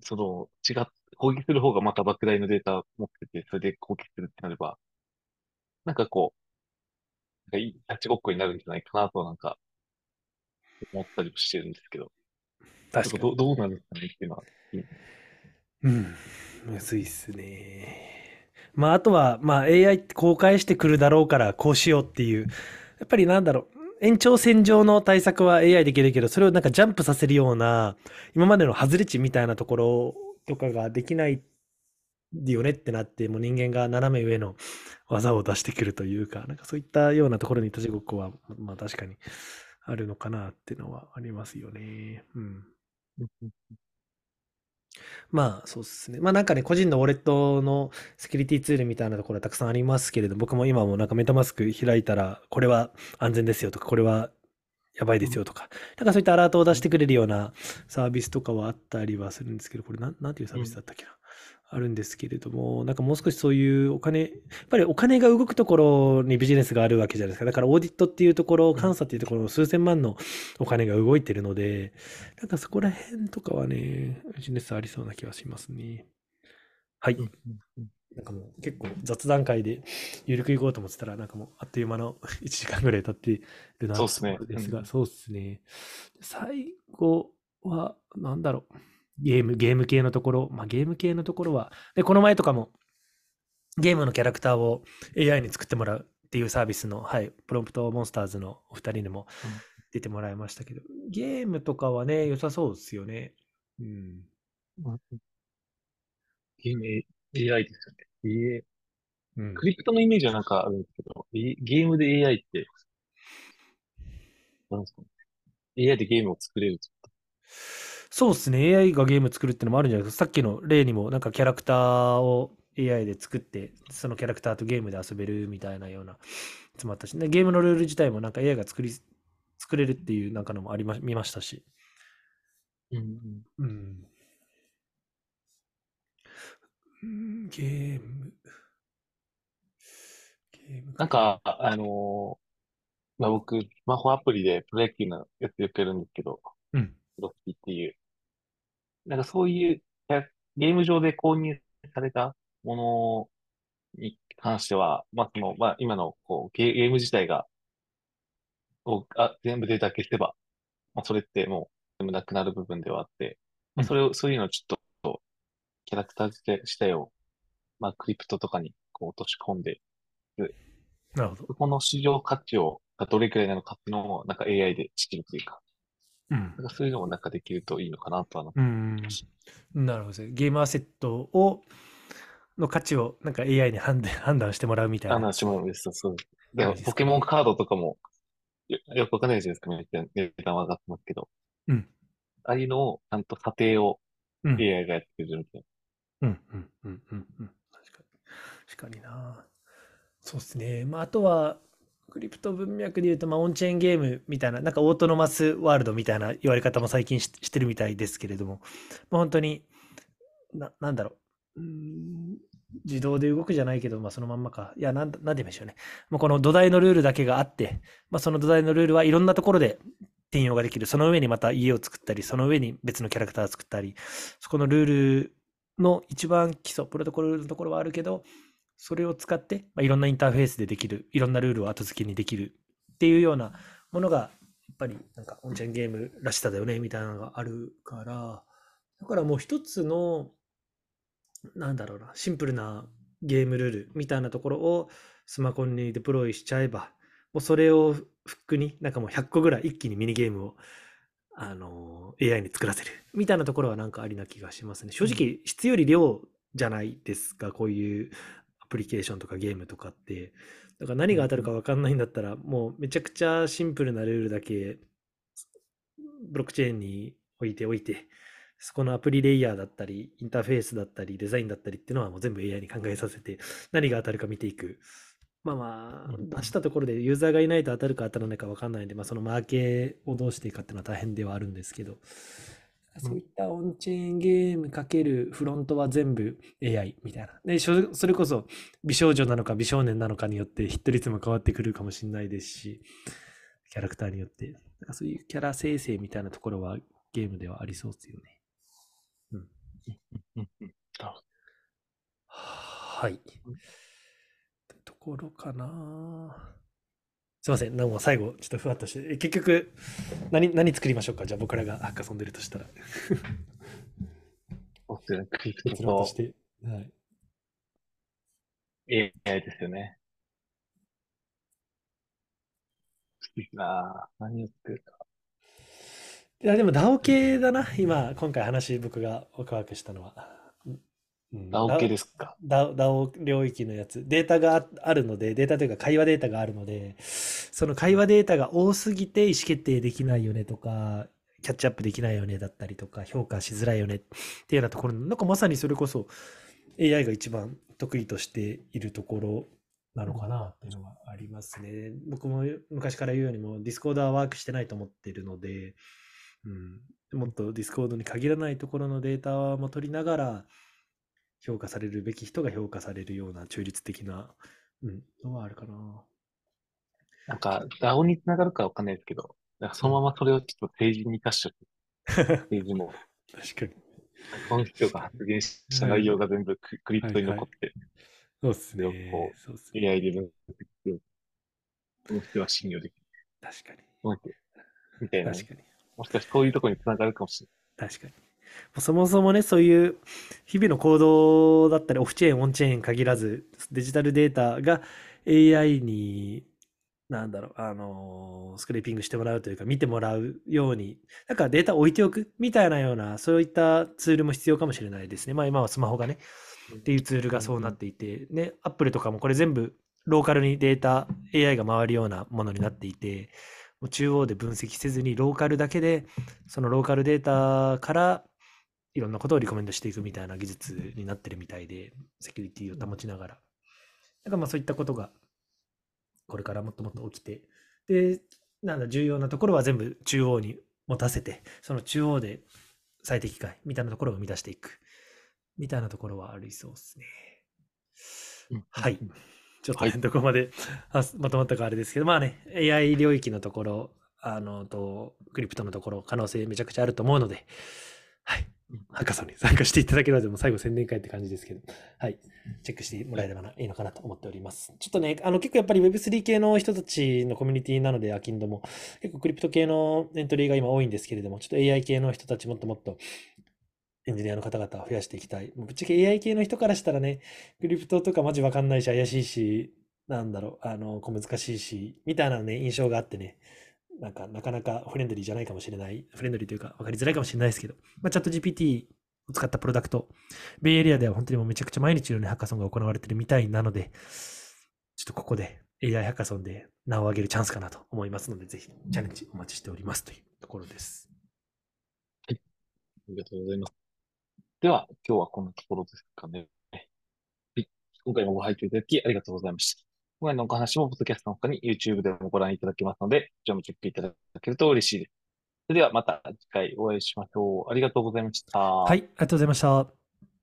その、違っ、攻撃する方がまた莫大なデータ持ってて、それで攻撃するってなれば、なんかこう、なんかいいキャッチごっこになるんじゃないかなとなんか、思ったりもしてるんですけど、確かに。どどうなんですかねっていうのは。うん。むずいっすね。まあ、あとは、まあ、AI って公開してくるだろうから、こうしようっていう。やっぱりなんだろう。延長線上の対策は AI できるけど、それをなんかジャンプさせるような、今までの外れ値みたいなところとかができないよねってなって、もう人間が斜め上の技を出してくるというか、なんかそういったようなところに立ちごっこは、まあ確かにあるのかなっていうのはありますよね。うん。まあそうですね。まあなんかね、個人のウォレットのセキュリティツールみたいなところはたくさんありますけれど、僕も今もなんかメタマスク開いたら、これは安全ですよとか、これはやばいですよとか、なんかそういったアラートを出してくれるようなサービスとかはあったりはするんですけど、これなん、なんていうサービスだったっけな？あるんですけれども、なんかもう少しそういうお金、やっぱりお金が動くところにビジネスがあるわけじゃないですか。だからオーディットっていうところ、監査っていうところ、数千万のお金が動いてるので、なんかそこら辺とかはね、ビジネスありそうな気はしますね。はい。なんかもう結構雑談会でゆるくいこうと思ってたら、なんかもうあっという間の 1時間ぐらい経ってるなところですが、うんそうっすね。最後は、なんだろう。ゲーム、ゲーム系のところ、まあゲーム系のところは、で、この前とかもゲームのキャラクターを AI に作ってもらうっていうサービスの、はい、プロンプトモンスターズのお二人にもうん出てもらいましたけど、ゲームとかはね、良さそうですよね。うん。ゲーム AI ですよね。うんクリプトのイメージはなんかあるんですけど、ゲゲームで AI って、なんですかね ?AI でゲームを作れる。そうですね。AI がゲーム作るってのもあるんじゃないですか。さっきの例にも、なんかキャラクターを AI で作って、そのキャラクターとゲームで遊べるみたいなような、つもあったし、ね、ゲームのルール自体もなんか AI が作り、作れるっていうなんかのもありま、見ましたし。うんうん。うんゲーム。ゲームなんか、あのーまあ、僕、スマホアプリでプロ野球のやつよくやるんですけど、うん。プロスピっていう。なんかそういう、やゲーム上で購入されたものに関しては、まあ、その、まあ、今の、こう、ゲゲーム自体が、をあ、全部データ消せば、まあ、それってもう、全部なくなる部分ではあって、まあ、それを、そういうのをちょっと、キャラクター自体自体を、まあ、クリプトとかに、こう、落とし込んで、なるほど。そこの市場価値を、がどれくらいなのかっていうのを、なんか AI で知るというか、うんなんかそういうのもなんかできるといいのかなとはな、うん。なるほどね。ゲームアセットを、の価値をなんか AI に判断 判断してもらうみたいな。あの、しもです。そうです。でも感じですか？ポケモンカードとかも、よよくわかんないじゃないですか、値段は上がってますけど。うん。ああいうのを、ちゃんと査定をうん。AI がやってくれるみたいうんうんうんうんうん。確かに。確かにな。そうですね。まあ、あとは、クリプト文脈で言うと、まあ、オンチェーンゲームみたいな、なんかオートノマスワールドみたいな言われ方も最近してるみたいですけれども、まあ、本当に、な、なんだろう。うーん自動で動くじゃないけど、まあ、そのまんまか。いや、なん、なんて言うんでしょうね。もうこの土台のルールだけがあって、まあ、その土台のルールはいろんなところで転用ができる。その上にまた家を作ったり、その上に別のキャラクターを作ったり、そこのルールの一番基礎、プロトコルのところはあるけど、それを使って、まあ、いろんなインターフェースでできる、いろんなルールを後付けにできるっていうようなものが、やっぱりなんかオンチェーンゲームらしさだよね、みたいなのがあるから、だからもう一つの、なんだろうな、シンプルなゲームルールみたいなところをスマホにデプロイしちゃえば、もうそれをフックに、なんかもう100個ぐらい一気にミニゲームを、あの AI に作らせるみたいなところはなんかありな気がしますね。正直、質より量じゃないですか、こういうアプリケーションとかゲームとかって。だから何が当たるか分かんないんだったら、もうめちゃくちゃシンプルなルールだけブロックチェーンに置いておいて、そこのアプリレイヤーだったり、インターフェースだったり、デザインだったりっていうのはもう全部 AI に考えさせて、何が当たるか見ていく。まあまうんあ、出したところでユーザーがいないと当たるか当たらないか分かんないんで、まあそのマーケをどうしていくかっていうのは大変ではあるんですけど、そういったオンチェーンゲームかけるフロントは全部 AI みたいな。で、それこそ美少女なのか美少年なのかによってヒット率も変わってくるかもしれないですし、キャラクターによって。なんかそういうキャラ生成みたいなところはゲームではありそうですよね。うん。はい。ところかな。すいません、なんか最後、ちょっとふわっとして、え結局、何、何作りましょうか？じゃあ僕らがハッカソンでるとしたら。そうですよね。クリプ結論とトして。はい。AI ですよね。いいなぁ。何を作るか。いや、でも DAO 系だな。今、今回話僕がワクワクしたのは。うん、あ、OK ですか。DAO, 領域のやつ。データがああるので、データというか会話データがあるので、その会話データが多すぎて意思決定できないよねとか、キャッチアップできないよねだったりとか、評価しづらいよねっていうようなところ、なんかまさにそれこそ AI が一番得意としているところなのかなっていうのはありますね。僕も昔から言うようにも、 Discord はワークしてないと思っているので、うん、もっと Discord に限らないところのデータも取りながら、評価されるべき人が評価されるような中立的な、うん、のはあるかな。なんか、DAO につながるかわかんないですけど、なんかそのままそれをちょっと政治に活かしちゃって、政治も、確かに。この人が発言した内容が全部ククリプトに残って、そうっすそうっすね。AI で分析して、この人は信用できる。確かに。みたいなね。確かに。もしかしてそういうところにつながるかもしれ確かに。そもそもね、そういう日々の行動だったり、オフチェーン、オンチェーン限らず、デジタルデータが AI に、なんだろう、あのスクレーピングしてもらうというか、見てもらうように、なんかデータ置いておくみたいなような、そういったツールも必要かもしれないですね。まあ今はスマホがね、っていうツールがそうなっていて、ね、Apple とかもこれ全部ローカルにデータ、AI が回るようなものになっていて、中央で分析せずに、ローカルだけで、そのローカルデータからいろんなことをリコメンドしていくみたいな技術になってるみたいで、セキュリティを保ちながら。なんかまあそういったことが、これからもっともっと起きて、で、なんだ、重要なところは全部中央に持たせて、その中央で最適解みたいなところを生み出していく。みたいなところはありそうですね。はい。ちょっと、ねはいどこまであまとまったかあれですけど、まあね、AI 領域のところ、あの、と、クリプトのところ、可能性めちゃくちゃあると思うので、はい。ハッカソンに参加していただければ、でも最後宣伝会って感じですけど、はい。チェックしてもらえればないいのかなと思っております。ちょっとね、あの、結構やっぱり Web3 系の人たちのコミュニティなので、アキンドも、結構クリプト系のエントリーが今多いんですけれども、ちょっと AI 系の人たちもっともっとエンジニアの方々を増やしていきたい。ぶっちゃけ AI 系の人からしたらね、クリプトとかマジわかんないし、怪しいし、なんだろう、あの、小難しいし、みたいなね、印象があってね、なんか、なかなかフレンドリーじゃないかもしれない、フレンドリーというか、わかりづらいかもしれないですけど、まあ、チャット GPT を使ったプロダクト、ベイエリアでは本当にもうめちゃくちゃ毎日のようにハッカソンが行われているみたいなので、ちょっとここで AI ハッカソンで名を上げるチャンスかなと思いますので、ぜひチャレンジお待ちしておりますというところです。はいありがとうございます。では、今日はこんなところですかね。はい。今回もご拝聴いただきありがとうございました。今回のお話も、ポッドキャストの他に YouTube でもご覧いただけますので、こちらもチェックいただけると嬉しいです。それではまた次回お会いしましょう。ありがとうございました。はい、ありがとうございました。